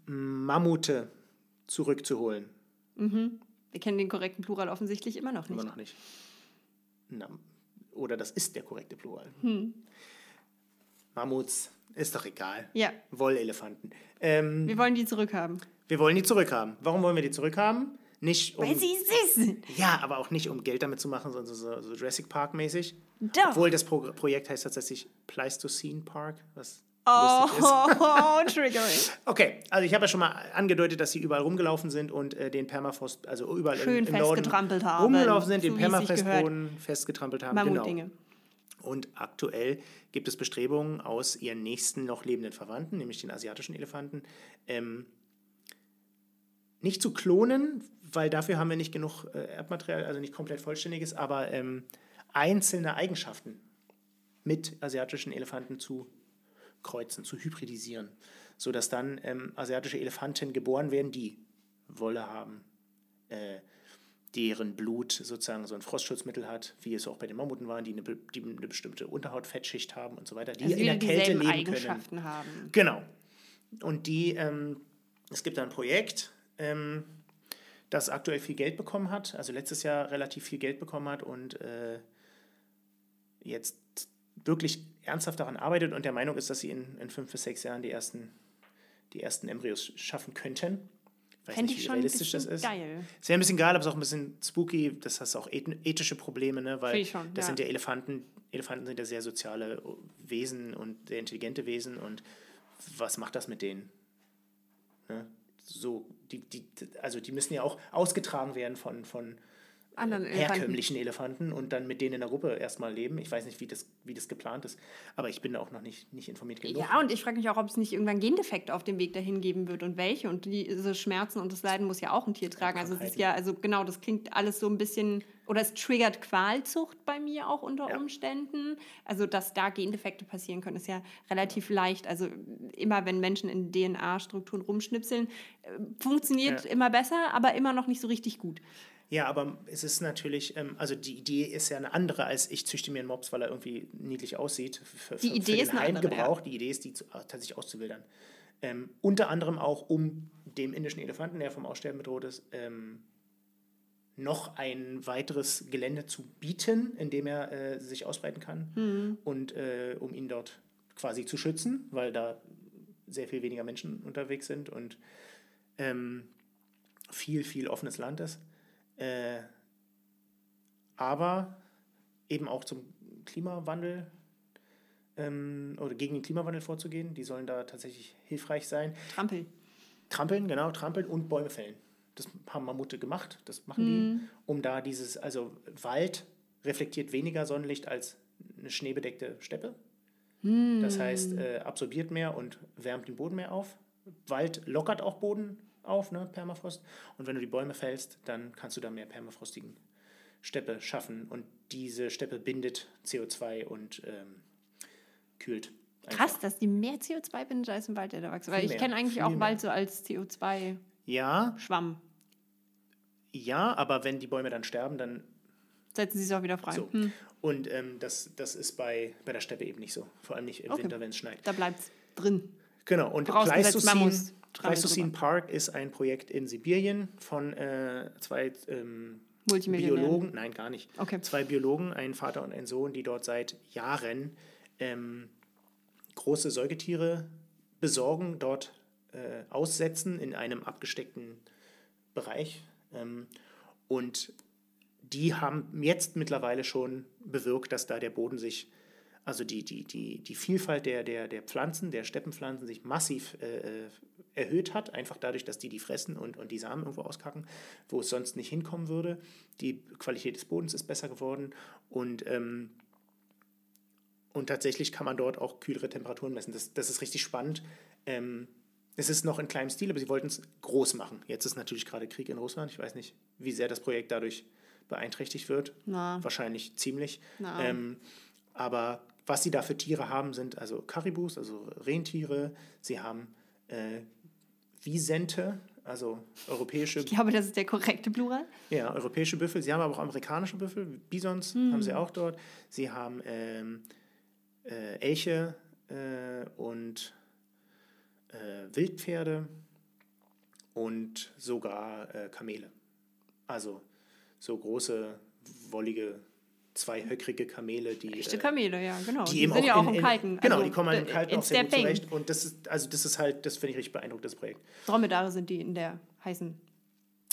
Mammute zurückzuholen. Wir kennen den korrekten Plural offensichtlich immer noch nicht. Immer noch nicht. Na, oder das ist der korrekte Plural. Hm. Mammuts, ist doch egal. Ja, Wollelefanten. Ähm, wir wollen die zurückhaben. wir wollen die zurückhaben. Warum wollen wir die zurückhaben? Nicht um, Weil sie süß sind. ja, aber auch nicht um Geld damit zu machen, sondern so, so Jurassic Park mäßig. Doch. Obwohl das Pro Projekt heißt tatsächlich Pleistocene Park, was. Oh, *laughs* *laughs* triggering. Okay, also ich habe ja schon mal angedeutet, dass sie überall rumgelaufen sind und äh, den Permafrost, also überall Schön im, im Norden festgetrampelt haben, rumgelaufen sind, so den Permafestboden festgetrampelt haben. Genau. Und aktuell gibt es Bestrebungen aus ihren nächsten noch lebenden Verwandten, nämlich den asiatischen Elefanten, ähm, nicht zu klonen, weil dafür haben wir nicht genug äh, Erbmaterial, also nicht komplett vollständiges, aber ähm, einzelne Eigenschaften mit asiatischen Elefanten zu kreuzen, zu hybridisieren, sodass dann ähm, asiatische Elefanten geboren werden, die Wolle haben, äh, deren Blut sozusagen so ein Frostschutzmittel hat, wie es auch bei den Mammuten waren, die eine, die eine bestimmte Unterhautfettschicht haben und so weiter, die Also in der Kälte leben Eigenschaften können. haben. Genau. Und die, ähm, es gibt da ein Projekt, ähm, das aktuell viel Geld bekommen hat, also letztes Jahr relativ viel Geld bekommen hat und äh, jetzt wirklich ernsthaft daran arbeitet und der Meinung ist, dass sie in, in fünf bis sechs Jahren die ersten, die ersten Embryos schaffen könnten. Weiß Fände nicht, ich wie schon ein realistisch das ist. geil. Ist ja ein bisschen geil, aber es ist auch ein bisschen spooky. Das hast auch eth- ethische Probleme, ne? weil schon, das ja. sind ja Elefanten. Elefanten sind ja sehr soziale Wesen und sehr intelligente Wesen. Und was macht das mit denen? Ne? So, die, die, also die müssen ja auch ausgetragen werden von, von Anderen Elefanten. herkömmlichen Elefanten und dann mit denen in der Gruppe erstmal leben. Ich weiß nicht, wie das, wie das geplant ist, aber ich bin da auch noch nicht, nicht informiert genug. Ja, und ich frage mich auch, ob es nicht irgendwann Gendefekte auf dem Weg dahin geben wird und welche. Und diese Schmerzen und das Leiden muss ja auch ein Tier tragen. Also es ist ja, also genau, das klingt alles so ein bisschen, oder es triggert Qualzucht bei mir auch unter Ja. Umständen. Also dass da Gendefekte passieren können, ist ja relativ leicht. Also immer wenn Menschen in DNA-Strukturen rumschnipseln, äh, funktioniert Ja. immer besser, aber immer noch nicht so richtig gut. Ja, aber es ist natürlich, ähm, also die Idee ist ja eine andere, als ich züchte mir einen Mops, weil er irgendwie niedlich aussieht. Für, Die für, Idee für ist eine andere, Heimgebrauch. Die Idee ist, die zu, äh, tatsächlich auszuwildern. Ähm, unter anderem auch, um dem indischen Elefanten, der vom Aussterben bedroht ist, ähm, noch ein weiteres Gelände zu bieten, in dem er äh, sich ausbreiten kann Mhm. und äh, um ihn dort quasi zu schützen, weil da sehr viel weniger Menschen unterwegs sind und ähm, viel, viel offenes Land ist. Äh, aber eben auch zum Klimawandel ähm, oder gegen den Klimawandel vorzugehen. Die sollen da tatsächlich hilfreich sein. Trampel. Trampeln, genau, trampeln und Bäume fällen. Das haben Mammute gemacht, das machen die, um da dieses, also Wald reflektiert weniger Sonnenlicht als eine schneebedeckte Steppe. Das heißt, äh, absorbiert mehr und wärmt den Boden mehr auf. Wald lockert auch Boden auf, ne, Permafrost. Und wenn du die Bäume fällst, dann kannst du da mehr permafrostigen Steppe schaffen. Und diese Steppe bindet CO2 und ähm, kühlt. einfach. Krass, dass die mehr CO2 bindet als im Wald, der da wächst. Weil Viel ich mehr, kenne eigentlich auch mehr. Wald so als CO2-Schwamm. Ja, ja, aber wenn die Bäume dann sterben, dann Setzen sie es auch wieder frei. So. Hm, Und ähm, das, das ist bei, bei der Steppe eben nicht so. Vor allem nicht im Okay. Winter, wenn es schneit. da bleibt es drin. Genau. Und Pleistocene. Park ist ein Projekt in Sibirien von äh, zwei ähm. Biologen. Nein, gar nicht. Okay. Zwei Biologen, ein Vater und ein Sohn, die dort seit Jahren ähm, große Säugetiere besorgen, dort äh, aussetzen in einem abgesteckten Bereich. Ähm, und die haben jetzt mittlerweile schon bewirkt, dass da der Boden sich, also die, die, die, die Vielfalt der, der, der Pflanzen, der Steppenpflanzen sich massiv äh, erhöht hat, einfach dadurch, dass die die fressen und, und die Samen irgendwo auskacken, wo es sonst nicht hinkommen würde. Die Qualität des Bodens ist besser geworden und, ähm, und tatsächlich kann man dort auch kühlere Temperaturen messen. Das, das ist richtig spannend. Ähm, es ist noch in kleinem Stil, aber sie wollten es groß machen. Jetzt ist natürlich gerade Krieg in Russland. Ich weiß nicht, wie sehr das Projekt dadurch beeinträchtigt wird. Na. Wahrscheinlich ziemlich. Ähm, aber was sie da für Tiere haben, sind also Karibus, also Rentiere. Sie haben äh, Wisente, also europäische, Ich glaube, das ist der korrekte Plural. ja, europäische Büffel. Sie haben aber auch amerikanische Büffel. Bisons haben sie auch dort. Sie haben ähm, äh, Elche äh, und äh, Wildpferde und sogar äh, Kamele. Also so große, wollige, zweihöckrige Kamele, die. Echte äh, Kamele, ja, genau. die, eben sind auch ja auch in, im in, Kalten. Genau, Also, die kommen halt im äh, Kalten auch sehr gut zurecht. Und das ist, also das ist halt, das finde ich richtig beeindruckend, das Projekt. Dromedare sind die in der heißen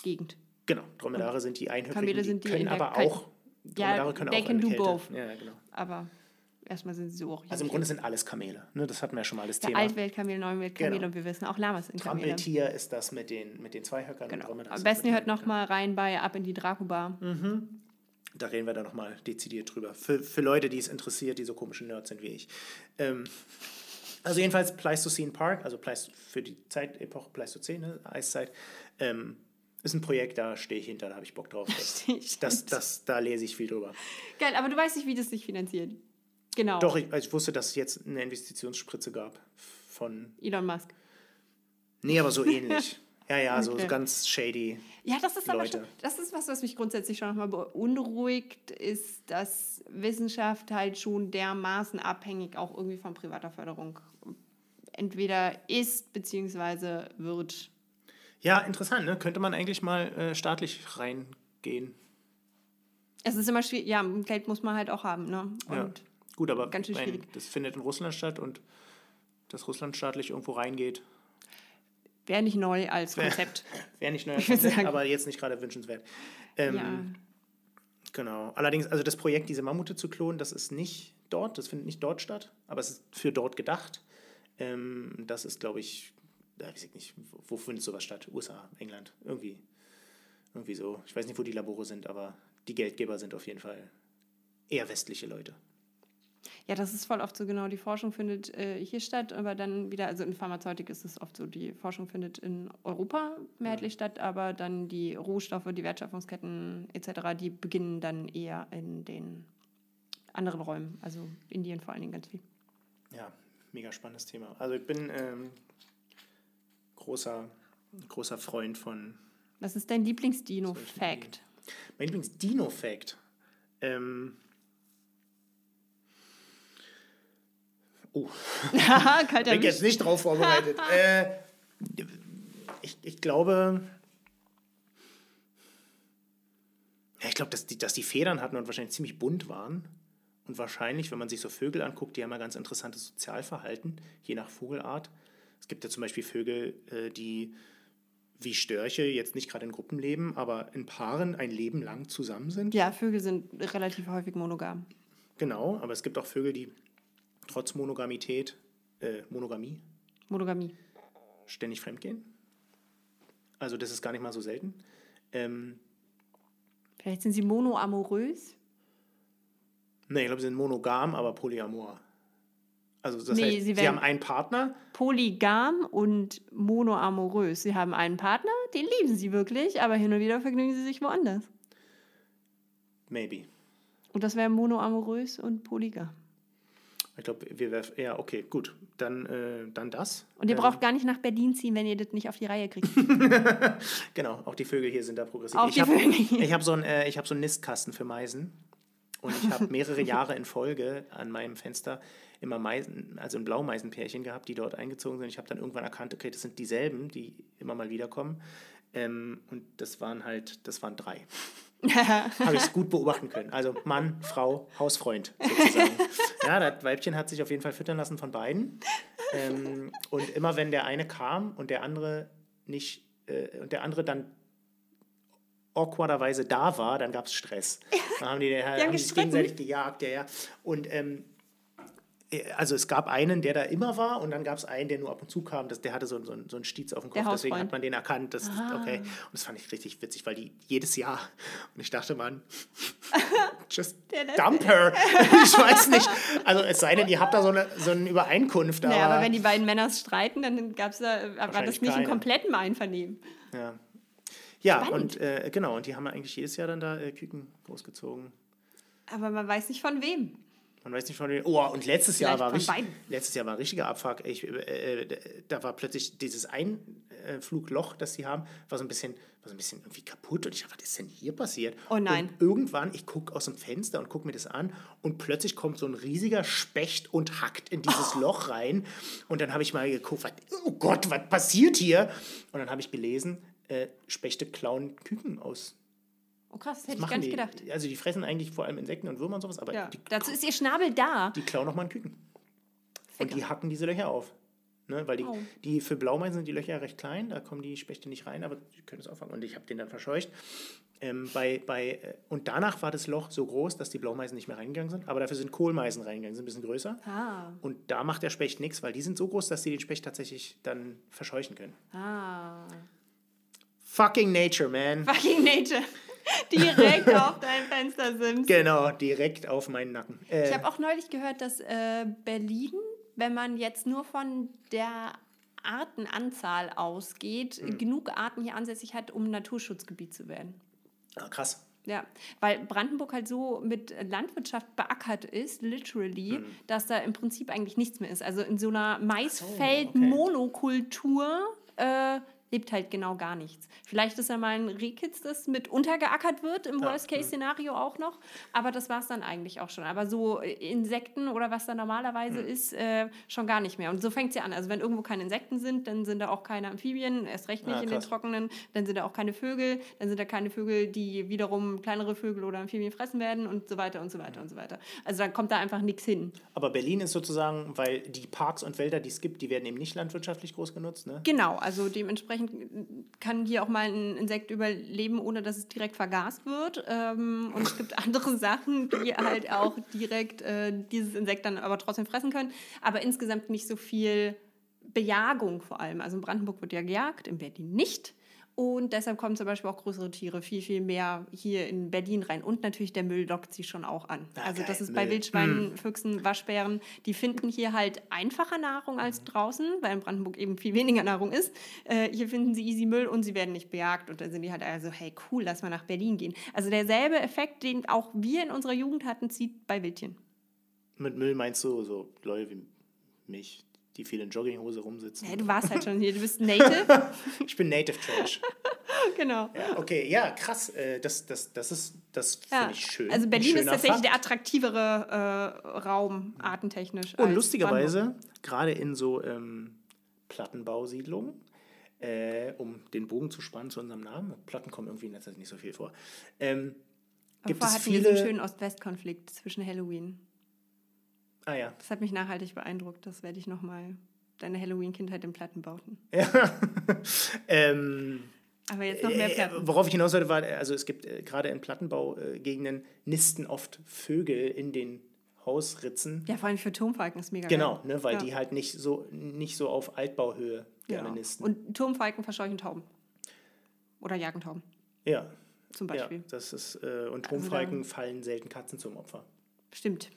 Gegend. Genau, Dromedare sind die Einhöckrigen, Kamele die sind die können in der aber kalten- auch, Ja, Dromedare können they auch can in do Kälte. both. Ja, genau. Aber erstmal sind sie so orientiert. Also im Grunde sind alles Kamele. Ne? Das hatten wir ja schon mal das der Thema. Altweltkamel, Neuweltkamel Genau. und wir wissen auch Lamas sind Kamele. Trampeltier ist das mit den, mit den Zweihöckern. Genau. und Am besten ihr hört den- noch mal rein bei Ab in die Draco-Bar. Da reden wir dann nochmal dezidiert drüber. Für, für Leute, die es interessiert, die so komische Nerds sind wie ich. Ähm, also jedenfalls Pleistocene Park, also Pleist für die Zeitepoche Pleistozän, ne, Eiszeit, ähm, ist ein Projekt, da stehe ich hinter, da habe ich Bock drauf. *laughs* Das, das, hinter. das, da lese ich viel drüber. Geil, aber du weißt nicht, wie das sich finanziert. Genau. Doch, ich, also ich wusste, dass es jetzt eine Investitionsspritze gab von, Elon Musk. nee, aber so ähnlich. *laughs* Ja, ja, so, so Okay. ganz shady. Ja, das ist aber Leute. schon, das ist was, was mich grundsätzlich schon nochmal beunruhigt, ist, dass Wissenschaft halt schon dermaßen abhängig auch irgendwie von privater Förderung entweder ist beziehungsweise wird. Ja, interessant, ne? Könnte man eigentlich mal äh, staatlich reingehen. Es ist immer schwierig, ja, Geld muss man halt auch haben, ne? Und Ja. Gut, aber ganz schön mein, schwierig. das findet in Russland statt und dass Russland staatlich irgendwo reingeht, wäre nicht neu als Konzept. *laughs* wäre nicht neu, würd sagen- aber jetzt nicht gerade wünschenswert. Ähm, ja. Genau. Allerdings, also das Projekt, diese Mammute zu klonen, das ist nicht dort, das findet nicht dort statt, aber es ist für dort gedacht. Ähm, das ist, glaube ich, ja, weiß ich nicht, wo, wo findet sowas statt? USA, England, irgendwie. Irgendwie so. Ich weiß nicht, wo die Labore sind, aber die Geldgeber sind auf jeden Fall eher westliche Leute. Ja, das ist voll oft so genau. Die Forschung findet äh, hier statt, aber dann wieder, also in Pharmazeutik ist es oft so, die Forschung findet in Europa mehrheitlich statt, aber dann die Rohstoffe, die Wertschöpfungsketten etc., die beginnen dann eher in den anderen Räumen, also Indien vor allen Dingen ganz viel. Ja, mega spannendes Thema. Also ich bin ähm, großer, großer Freund von Was ist dein Lieblingsdino-Fact? Mein Lieblings-Dino-Fact. Ähm. Oh, *laughs* Kalter bin jetzt Wisch. nicht drauf vorbereitet. *laughs* äh, ich, ich glaube. Ja, ich glaube, dass die, dass die Federn hatten und wahrscheinlich ziemlich bunt waren. Und wahrscheinlich, wenn man sich so Vögel anguckt, die haben ja ganz interessantes Sozialverhalten, je nach Vogelart. Es gibt ja zum Beispiel Vögel, äh, die wie Störche jetzt nicht gerade in Gruppen leben, aber in Paaren ein Leben lang zusammen sind. Ja, Vögel sind relativ häufig monogam. Genau, aber es gibt auch Vögel, die trotz Monogamität, äh, Monogamie, Monogamie. ständig fremdgehen. Also das ist gar nicht mal so selten. Ähm, Vielleicht sind sie monoamorös. nee, ich glaube, sie sind monogam, aber polyamor. Also das Nee, heißt, sie sie, haben einen Partner, polygam und monoamorös. Sie haben einen Partner, den lieben sie wirklich, aber hin und wieder vergnügen sie sich woanders. maybe. Und das wäre monoamorös und polygam. Ich glaube, wir werfen, ja, okay, gut, dann, äh, dann das. Und ihr Ähm, braucht gar nicht nach Berlin ziehen, wenn ihr das nicht auf die Reihe kriegt. *laughs* Genau, auch die Vögel hier sind da progressiv. Auch ich habe hab so einen äh, ich hab so Nistkasten für Meisen. Und ich habe mehrere Jahre in Folge an meinem Fenster immer Meisen, also ein Blaumeisenpärchen gehabt, die dort eingezogen sind. Ich habe dann irgendwann erkannt, okay, das sind dieselben, die immer mal wiederkommen. Ähm, und das waren halt, das waren drei. *laughs* habe ich es gut beobachten können. Also Mann, Frau, Hausfreund sozusagen. *laughs* ja, das Weibchen hat sich auf jeden Fall füttern lassen von beiden. Ähm, und immer wenn der eine kam und der andere nicht, äh, und der andere dann awkwarderweise da war, dann gab es Stress. *laughs* Dann haben die, die haben sich gestritten. gegenseitig gejagt, ja, ja. Und ähm, äh, also es gab einen, der da immer war und dann gab es einen, der nur ab und zu kam. Das, der hatte so, so, so einen Stiez auf dem Kopf, deswegen hat man den erkannt. Das, das, okay. Und das fand ich richtig witzig, weil die jedes Jahr, und ich dachte, man, *laughs* just dump her. *laughs* ich weiß nicht. Also es sei denn, ihr habt da so eine, so eine Übereinkunft. Aber, naja, aber wenn die beiden Männer streiten, dann gab's da, war das nicht in keine. komplettem Einvernehmen. ja, ja Spannend. und äh, genau, und die haben eigentlich jedes Jahr dann da äh, Küken großgezogen. Aber man weiß nicht von wem. Man weiß nicht von den. Oh, und letztes Jahr war richtig, beiden. letztes Jahr war ein richtiger Abfuck. Ich, äh, äh, da war plötzlich dieses Einflugloch, das sie haben, war so ein bisschen, war so ein bisschen irgendwie kaputt. Und ich dachte, was ist denn hier passiert? Oh nein. Und irgendwann, ich gucke aus dem Fenster und gucke mir das an und plötzlich kommt so ein riesiger Specht und hackt in dieses Loch rein. Und dann habe ich mal geguckt, was, oh Gott, was passiert hier? Und dann habe ich gelesen, äh, Spechte klauen Küken aus. Oh krass, das hätte ich Machen gar nicht die. gedacht. Also die fressen eigentlich vor allem Insekten und Würmer und sowas, aber Ja. die Dazu ist ihr Schnabel da. die klauen nochmal einen Küken. Und Ficker. die hacken diese Löcher auf. Ne? Weil die, Oh. die für Blaumeisen sind die Löcher recht klein, da kommen die Spechte nicht rein, aber die können es auffangen. Und ich habe den dann verscheucht. Ähm, bei, bei, äh, und danach war das Loch so groß, dass die Blaumeisen nicht mehr reingegangen sind, aber dafür sind Kohlmeisen reingegangen, sind ein bisschen größer. Ah. Und da macht der Specht nichts, weil die sind so groß, dass sie den Specht tatsächlich dann verscheuchen können. Ah. Fucking Nature, man. Fucking Nature. *laughs* Direkt auf dein Fenster Sims. Genau, direkt auf meinen Nacken. Äh, Ich habe auch neulich gehört, dass äh, Berlin, wenn man jetzt nur von der Artenanzahl ausgeht, Hm. genug Arten hier ansässig hat, um Naturschutzgebiet zu werden. ah, krass. Ja, weil Brandenburg halt so mit Landwirtschaft beackert ist, literally, Hm. dass da im Prinzip eigentlich nichts mehr ist. Also in so einer. Maisfeld-Monokultur äh, lebt halt genau gar nichts. Vielleicht ist ja mal ein Rehkitz, das mit untergeackert wird, im Ja, Worst-Case-Szenario auch noch. Aber das war es dann eigentlich auch schon. Aber so Insekten oder was da normalerweise Hm. ist, äh, schon gar nicht mehr. Und so fängt es ja an. Also wenn irgendwo keine Insekten sind, dann sind da auch keine Amphibien, erst recht nicht Ah, in den trockenen. Dann sind da auch keine Vögel. Dann sind da keine Vögel, die wiederum kleinere Vögel oder Amphibien fressen werden und so weiter und so weiter und so weiter. Also dann kommt da einfach nichts hin. Aber Berlin ist sozusagen, weil die Parks und Wälder, die es gibt, die werden eben nicht landwirtschaftlich groß genutzt. Ne? Genau, also dementsprechend kann hier auch mal ein Insekt überleben, ohne dass es direkt vergast wird. Ähm, und es gibt *laughs* andere Sachen, die halt auch direkt äh, dieses Insekt dann aber trotzdem fressen können. Aber insgesamt nicht so viel Bejagung vor allem. Also in Brandenburg wird ja gejagt, in Berlin nicht. Und deshalb kommen zum Beispiel auch größere Tiere viel, viel mehr hier in Berlin rein. Und natürlich der Müll lockt sie schon auch an. Ah, also das ist bei Müll. Wildschweinen, Füchsen, Waschbären, die finden hier halt einfacher Nahrung Mhm. als draußen, weil in Brandenburg eben viel weniger Nahrung ist. Äh, hier finden sie easy Müll und sie werden nicht bejagt. Und dann sind die halt also, hey cool, lass mal nach Berlin gehen. Also derselbe Effekt, den auch wir in unserer Jugend hatten, zieht bei Wildchen. Mit Müll meinst du so Leute wie mich, die viel in Jogginghose rumsitzen? Hey, du warst halt schon hier, du bist Native. *laughs* Ich bin Native Trash. *laughs* genau. Ja, okay, ja, krass. Äh, das, das, das ist, das Ja. finde ich schön. Also Berlin ist tatsächlich Fakt. der attraktivere äh, Raum, artentechnisch. Und lustigerweise, gerade in so ähm, Plattenbausiedlungen, äh, um den Bogen zu spannen zu unserem Namen, Platten kommen irgendwie in letzter Zeit nicht so viel vor, ähm, gibt es hatten wir so einen viele... schönen Ost-West-Konflikt zwischen Halloween. Ah ja. Das hat mich nachhaltig beeindruckt. Das werde ich nochmal. Deine Halloween-Kindheit im Plattenbauten. *laughs* ähm, Aber jetzt noch mehr Äh, Platten. worauf ich hinaus wollte, war, also es gibt äh, gerade in Plattenbaugegenden nisten oft Vögel in den Hausritzen. Ja, vor allem für Turmfalken ist mega Genau, geil. ne, weil Ja. die halt nicht so, nicht so auf Altbauhöhe gerne Genau. nisten. Und Turmfalken verscheuchen Tauben. Oder jagen Tauben, ja, zum ja, Beispiel. das ist, äh, und Also Turmfalken fallen selten Katzen zum Opfer. Stimmt.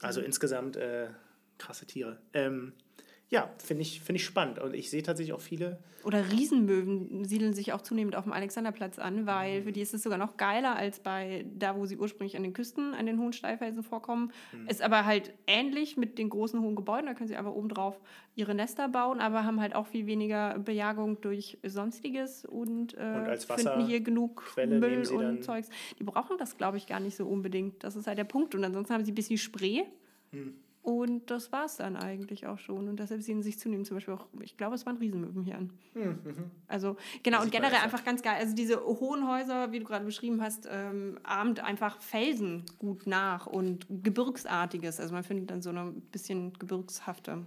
Also insgesamt äh, krasse Tiere. Ähm, ja, finde ich, find ich spannend. Und ich sehe tatsächlich auch viele, Oder Riesenmöwen siedeln sich auch zunehmend auf dem Alexanderplatz an, Mhm. weil für die ist es sogar noch geiler als bei da, wo sie ursprünglich an den Küsten, an den hohen Steilfelsen vorkommen. Mhm. Ist aber halt ähnlich mit den großen hohen Gebäuden, da können sie einfach obendrauf ihre Nester bauen, aber haben halt auch viel weniger Bejagung durch Sonstiges und, äh, Und finden hier genug Wasserquelle Müll und Zeugs. Die brauchen das, glaube ich, gar nicht so unbedingt. Das ist halt der Punkt. Und ansonsten haben sie ein bisschen Spree. Hm. Und das war es dann eigentlich auch schon. Und deshalb sehen sich zunehmend zum Beispiel auch, ich glaube, es waren Riesenmöwen hier an. Also, genau, Das und generell einfach. ganz geil. Also, diese hohen Häuser, wie du gerade beschrieben hast, ähm, ahmt einfach Felsen gut nach und Gebirgsartiges. Also, man findet dann so eine bisschen gebirgshafte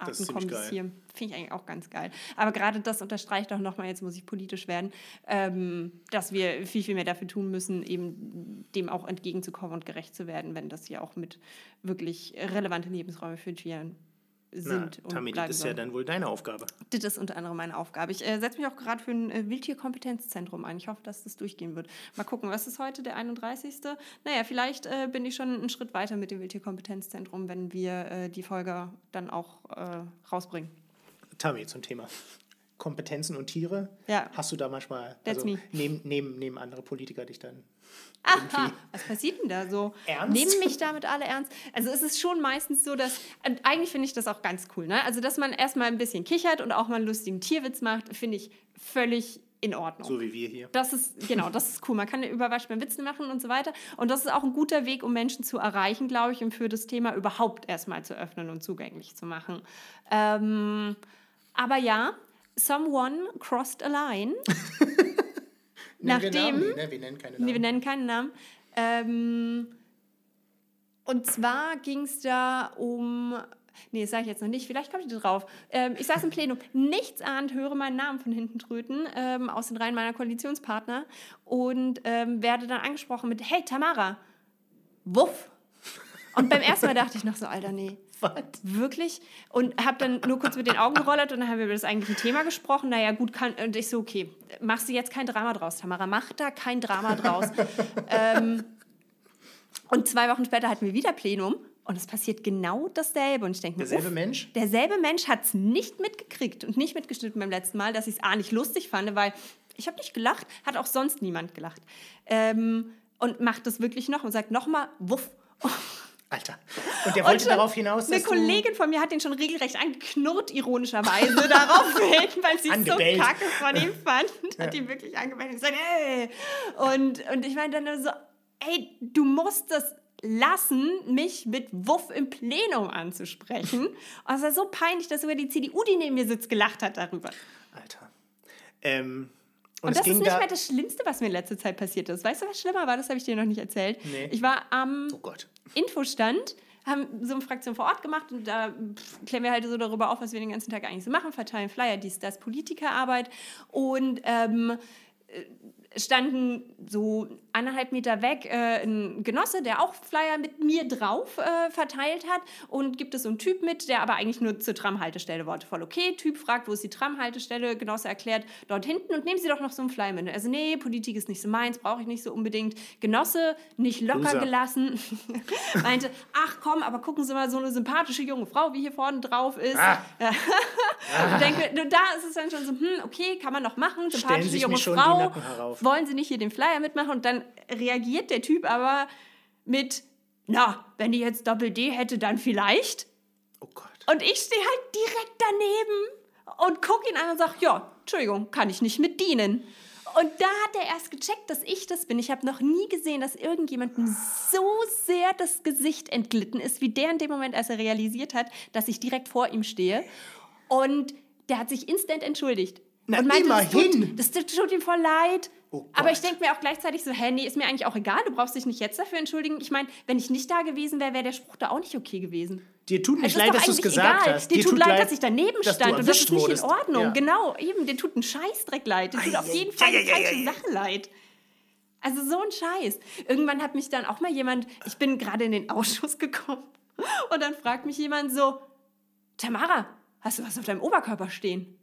Artenkombis hier. Finde ich eigentlich auch ganz geil. Aber gerade das unterstreicht auch nochmal, jetzt muss ich politisch werden, ähm, dass wir viel, viel mehr dafür tun müssen, eben dem auch entgegenzukommen und gerecht zu werden, wenn das hier auch mit wirklich relevante Lebensräume für Tieren sind. Tammy, bleiben das ist ja dann wohl deine Aufgabe. Das ist unter anderem meine Aufgabe. Ich äh, setze mich auch gerade für ein äh, Wildtierkompetenzzentrum ein. Ich hoffe, dass das durchgehen wird. Mal gucken, was ist heute, der 31. Naja, vielleicht äh, bin ich schon einen Schritt weiter mit dem Wildtierkompetenzzentrum, wenn wir äh, die Folge dann auch äh, rausbringen. Tammy, zum Thema Kompetenzen und Tiere. Ja. Hast du da manchmal, That's also me. neben, neben, neben andere Politiker dich dann Aha, was passiert denn da so? Ernst? Nehmen mich damit alle ernst? Also es ist schon meistens so, dass, und eigentlich finde ich das auch ganz cool, ne? Also dass man erstmal ein bisschen kichert und auch mal einen lustigen Tierwitz macht, finde ich völlig in Ordnung. so wie wir hier? Das ist, genau, das ist cool. Man kann über Waschbären Witze machen und so weiter. Und das ist auch ein guter Weg, um Menschen zu erreichen, glaube ich, und für das Thema überhaupt erstmal zu öffnen und zugänglich zu machen. Ähm, aber ja, someone crossed a line. *laughs* Nennen wir Namen? Nachdem- ne? Wir nennen keine Namen. Nee, wir nennen keinen Namen. Ähm, und zwar ging es da um Nee, das sage ich jetzt noch nicht. Vielleicht kommt ihr drauf. Ähm, ich saß im Plenum, nichts ahnt, höre meinen Namen von hinten tröten, ähm, aus den Reihen meiner Koalitionspartner und ähm, werde dann angesprochen mit: Hey, Tamara, wuff. Und beim ersten Mal dachte ich noch so: Alter, nee. Was? Wirklich? Und habe dann nur kurz mit den Augen gerollt und dann haben wir über das eigentliche Thema gesprochen. Naja, gut, kann, und ich so, okay, machst du jetzt kein Drama draus, Tamara, mach da kein Drama draus. *laughs* ähm, und zwei Wochen später hatten wir wieder Plenum und es passiert genau dasselbe. Und ich denke mir, Derselbe uff, Mensch? Derselbe Mensch hat es nicht mitgekriegt und nicht mitgeschnitten beim letzten Mal, dass ich es A nicht lustig fand, weil ich habe nicht gelacht, hat auch sonst niemand gelacht. Ähm, und macht das wirklich noch und sagt nochmal, wuff. Alter. Und der wollte Und darauf hinaus, Eine. Kollegin von mir hat den schon regelrecht angeknurrt, ironischerweise, *laughs* daraufhin, weil sie es so kacke von ihm *laughs* fand. Hat ihn wirklich angebellt und gesagt, ey. Und, und ich meine dann nur so, ey, du musst das lassen, mich mit Wuff im Plenum anzusprechen. Und *laughs* es war so peinlich, dass sogar die CDU, die neben mir sitzt, gelacht hat darüber. Alter. Ähm, und, Und das ist nicht da... mehr das Schlimmste, was mir in letzter Zeit passiert ist. Weißt du, was schlimmer war? Das habe ich dir noch nicht erzählt. Nee. Ich war am oh. Infostand, haben so eine Fraktion vor Ort gemacht und da klären wir halt so darüber auf, was wir den ganzen Tag eigentlich so machen, verteilen Flyer, dies, das, Politikerarbeit und ähm, äh, standen so anderthalb Meter weg äh, ein Genosse, der auch Flyer mit mir drauf äh, verteilt hat und gibt es so einen Typ mit, der aber eigentlich nur zur Tramhaltestelle wollte. Voll okay, Typ fragt, wo ist die Tramhaltestelle, Genosse erklärt, dort hinten und nehmen Sie doch noch so einen Flyer mit. Also nee, Politik ist nicht so meins, brauche ich nicht so unbedingt. Genosse nicht locker Loser. gelassen, *laughs* meinte, ach komm, aber gucken Sie mal, so eine sympathische junge Frau, wie hier vorne drauf ist. Ah. *laughs* Und denke, da ist es dann schon so, hm, okay, kann man noch machen, sympathische junge Frau. Wollen Sie nicht hier den Flyer mitmachen? Und dann reagiert der Typ aber mit, na, wenn die jetzt Doppel-D hätte, dann vielleicht. Oh Gott. Und ich stehe halt direkt daneben und gucke ihn an und sage, ja, Entschuldigung, kann ich nicht mit dienen. Und da hat er erst gecheckt, dass ich das bin. Ich habe noch nie gesehen, dass irgendjemandem so sehr das Gesicht entglitten ist, wie der in dem Moment, als er realisiert hat, dass ich direkt vor ihm stehe. Und der hat sich instant entschuldigt. Na, und meinte, immerhin. Das tut, das tut ihm voll leid. Oh Aber ich denke mir auch gleichzeitig so, hä, nee, ist mir eigentlich auch egal, du brauchst dich nicht jetzt dafür entschuldigen. Ich meine, wenn ich nicht da gewesen wäre, wäre der Spruch da auch nicht okay gewesen. Dir tut nicht ist leid, dass du es gesagt egal. hast. Dir, tut leid, dass ich daneben stand und das ist nicht wurdest. in Ordnung. Ja. Genau, eben, dir tut ein Scheißdreck leid. Dir tut auf jeden Fall eine Eieieiei. falsche Sache leid. Also so ein Scheiß. Irgendwann hat mich dann auch mal jemand, ich bin gerade in den Ausschuss gekommen *laughs* und dann fragt mich jemand so, Tamara, hast du was auf deinem Oberkörper stehen?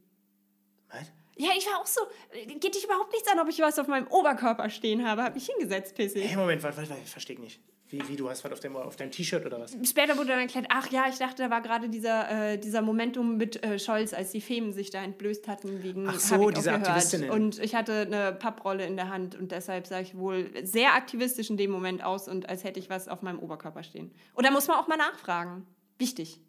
Was? Ja, ich war auch so, geht dich überhaupt nichts an, ob ich was auf meinem Oberkörper stehen habe. Hab mich hingesetzt, pissig. Hey, Moment, warte, warte, warte, ich verstehe nicht. Wie, wie, du hast was auf deinem, auf deinem T-Shirt oder was? Später wurde dann erklärt, ach ja, ich dachte, da war gerade dieser, äh, dieser Momentum mit äh, Scholz, als die Femen sich da entblößt hatten wegen Ach so, diese. Aktivistinnen. Und ich hatte eine Papprolle in der Hand und deshalb sah ich wohl sehr aktivistisch in dem Moment aus und als hätte ich was auf meinem Oberkörper stehen. Und da muss man auch mal nachfragen. Wichtig.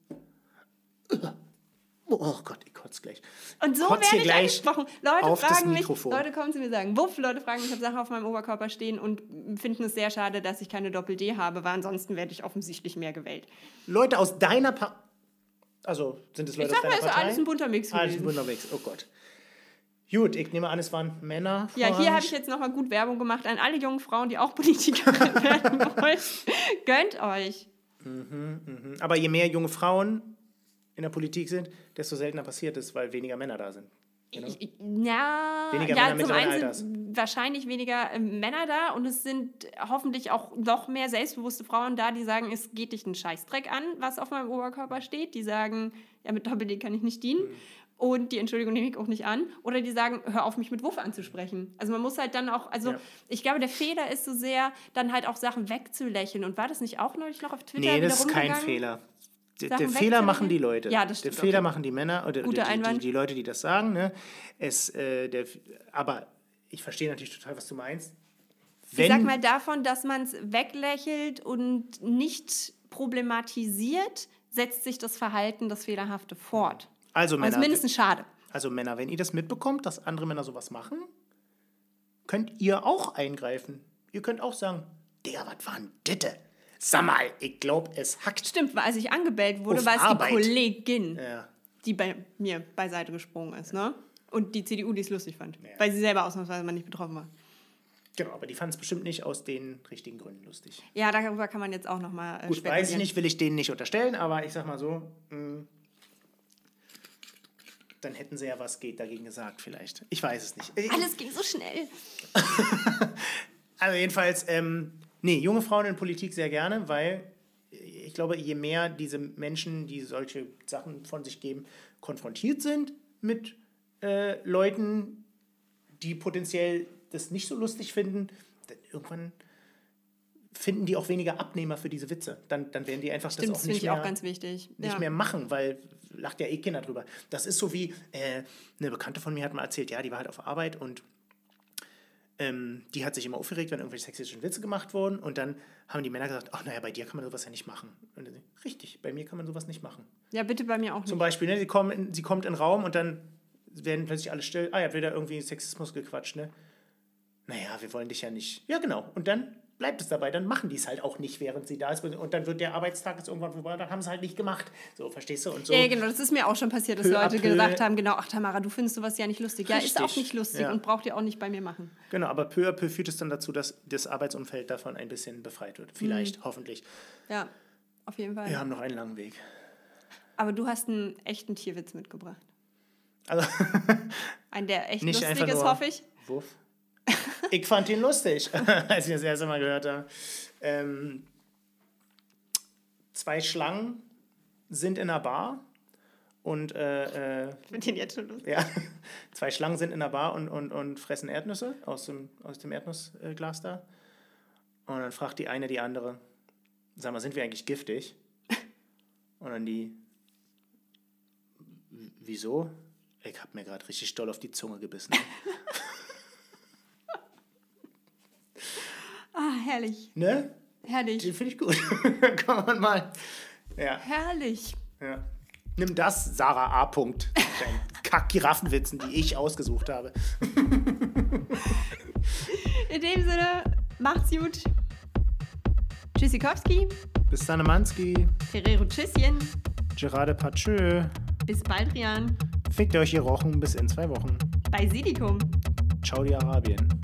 Oh Gott, ich kotze gleich. Und so Kotz werde ich gleich angesprochen. Leute fragen mich. Leute kommen zu mir und sagen, wuff, Leute fragen mich, ich habe Sachen auf meinem Oberkörper stehen und finden es sehr schade, dass ich keine Doppel-D habe, weil ansonsten werde ich offensichtlich mehr gewählt. Leute aus deiner pa Also, sind es Leute Ich sag aus mal, deiner ist Partei? alles ein bunter Mix Alles ein gewesen. bunter Mix, oh Gott. Gut, ich nehme an, es waren Männer. Ja, hier habe ich jetzt nochmal gut Werbung gemacht an alle jungen Frauen, die auch Politikerin *laughs* werden wollen. Gönnt euch. Aber je mehr junge Frauen in der Politik sind, desto seltener passiert es, weil weniger Männer da sind. Genau. Ich, Weniger ja Männer zum einen sind wahrscheinlich weniger äh, Männer da und es sind hoffentlich auch noch mehr selbstbewusste Frauen da, die sagen, es geht dich einen Scheißdreck an, was auf meinem Oberkörper steht. Die sagen, ja, mit Doppel-D kann ich nicht dienen. Mhm. Und die Entschuldigung nehme ich auch nicht an. Oder die sagen, hör auf, mich mit Wuff anzusprechen. Also man muss halt dann auch, also Ja. ich glaube, der Fehler ist so sehr, dann halt auch Sachen wegzulächeln. Und war das nicht auch neulich noch auf Twitter Nee, das ist kein? Fehler. Der, der Fehler machen die Leute. Ja, das Der stimmt, Fehler okay. machen die Männer oder die, die, die Leute, die das sagen. Ne? Es, äh, der, aber ich verstehe natürlich total, was du meinst. Ich sag mal davon, dass man es weglächelt und nicht problematisiert, setzt sich das Verhalten, das Fehlerhafte fort. also Männer, mindestens schade. also Männer, wenn ihr das mitbekommt, dass andere Männer sowas machen, könnt ihr auch eingreifen. Ihr könnt auch sagen, Digga, was war denn Ditte? Sag mal, ich glaube, es hackt. Stimmt, weil als ich angebellt wurde, Auf war es Arbeit. die Kollegin, Ja. die bei mir beiseite gesprungen ist. Ne? Und die CDU, die es lustig fand, weil sie selber ausnahmsweise mal nicht betroffen war. Genau, aber die fanden es bestimmt nicht aus den richtigen Gründen lustig. Ja, darüber kann man jetzt auch nochmal äh, Gut, weiß ich nicht, will ich denen nicht unterstellen, aber ich sag mal so, mh, dann hätten sie ja was geht dagegen gesagt vielleicht. Ich weiß es nicht. Ich- Alles ging so schnell. *laughs* Also jedenfalls, ähm, nee, junge Frauen in Politik sehr gerne, weil ich glaube, je mehr diese Menschen, die solche Sachen von sich geben, konfrontiert sind mit äh, Leuten, die potenziell das nicht so lustig finden, dann irgendwann finden die auch weniger Abnehmer für diese Witze. Dann, dann werden die einfach Stimmt, das das auch finde nicht ich mehr auch ganz wichtig. nicht ja. mehr machen, weil lacht ja eh Kinder drüber. Das ist so wie, äh, eine Bekannte von mir hat mal erzählt, ja, die war halt auf Arbeit und ähm, die hat sich immer aufgeregt, wenn irgendwelche sexistischen Witze gemacht wurden und dann haben die Männer gesagt, ach naja, bei dir kann man sowas ja nicht machen. Und dann, richtig, bei mir kann man sowas nicht machen. ja, bitte bei mir auch nicht. Zum Beispiel, ne, sie, kommen in, sie kommt in den Raum und dann werden plötzlich alle still, ah, ihr habt wieder irgendwie Sexismus gequatscht, ne? Naja, wir wollen dich ja nicht. Ja, genau. Und dann bleibt es dabei, dann machen die es halt auch nicht, während sie da ist. Und dann wird der Arbeitstag jetzt irgendwann vorbei und dann haben sie halt nicht gemacht. So, verstehst du? Und so. Ja, genau, das ist mir auch schon passiert, dass Peu Leute peu. gesagt haben, genau, ach Tamara, du findest sowas ja nicht lustig. Ja, ist auch Richtig, nicht lustig ja. und braucht ihr auch nicht bei mir machen. Genau, aber peu à peu führt es dann dazu, dass das Arbeitsumfeld davon ein bisschen befreit wird. Vielleicht, Mhm. hoffentlich. Ja, auf jeden Fall. Wir haben noch einen langen Weg. Aber du hast einen echten Tierwitz mitgebracht. Also, Ein, der echt *laughs* lustig ist, hoffe ich. Wuff. Ich fand ihn lustig, *laughs* als ich das erste Mal gehört habe. Ähm, zwei Schlangen sind in einer Bar und äh, äh, Ich finde jetzt schon lustig. ja, *laughs* zwei Schlangen sind in einer Bar und, und, und fressen Erdnüsse aus dem, aus dem Erdnussglas da. Und dann fragt die eine die andere, sag mal, sind wir eigentlich giftig? *laughs* Und dann die, "W- wieso? Ich hab mir gerade richtig doll auf die Zunge gebissen. Ah, herrlich. ne? Herrlich. Den finde ich gut. *laughs* Kann man mal. Ja, Herrlich. ja. Nimm das, Sarah A. Punkt. Dein *laughs* Kack-Giraffenwitzen, die ich ausgesucht habe. *laughs* In dem Sinne, macht's gut. Tschüssikowski, Bis dann, Manski. Ferrero Tschüsschen. Gerade Patschö. Bis bald, Rian. Fickt euch ihr Rochen bis in zwei Wochen. Bei Sidikum. Ciao, die Arabien.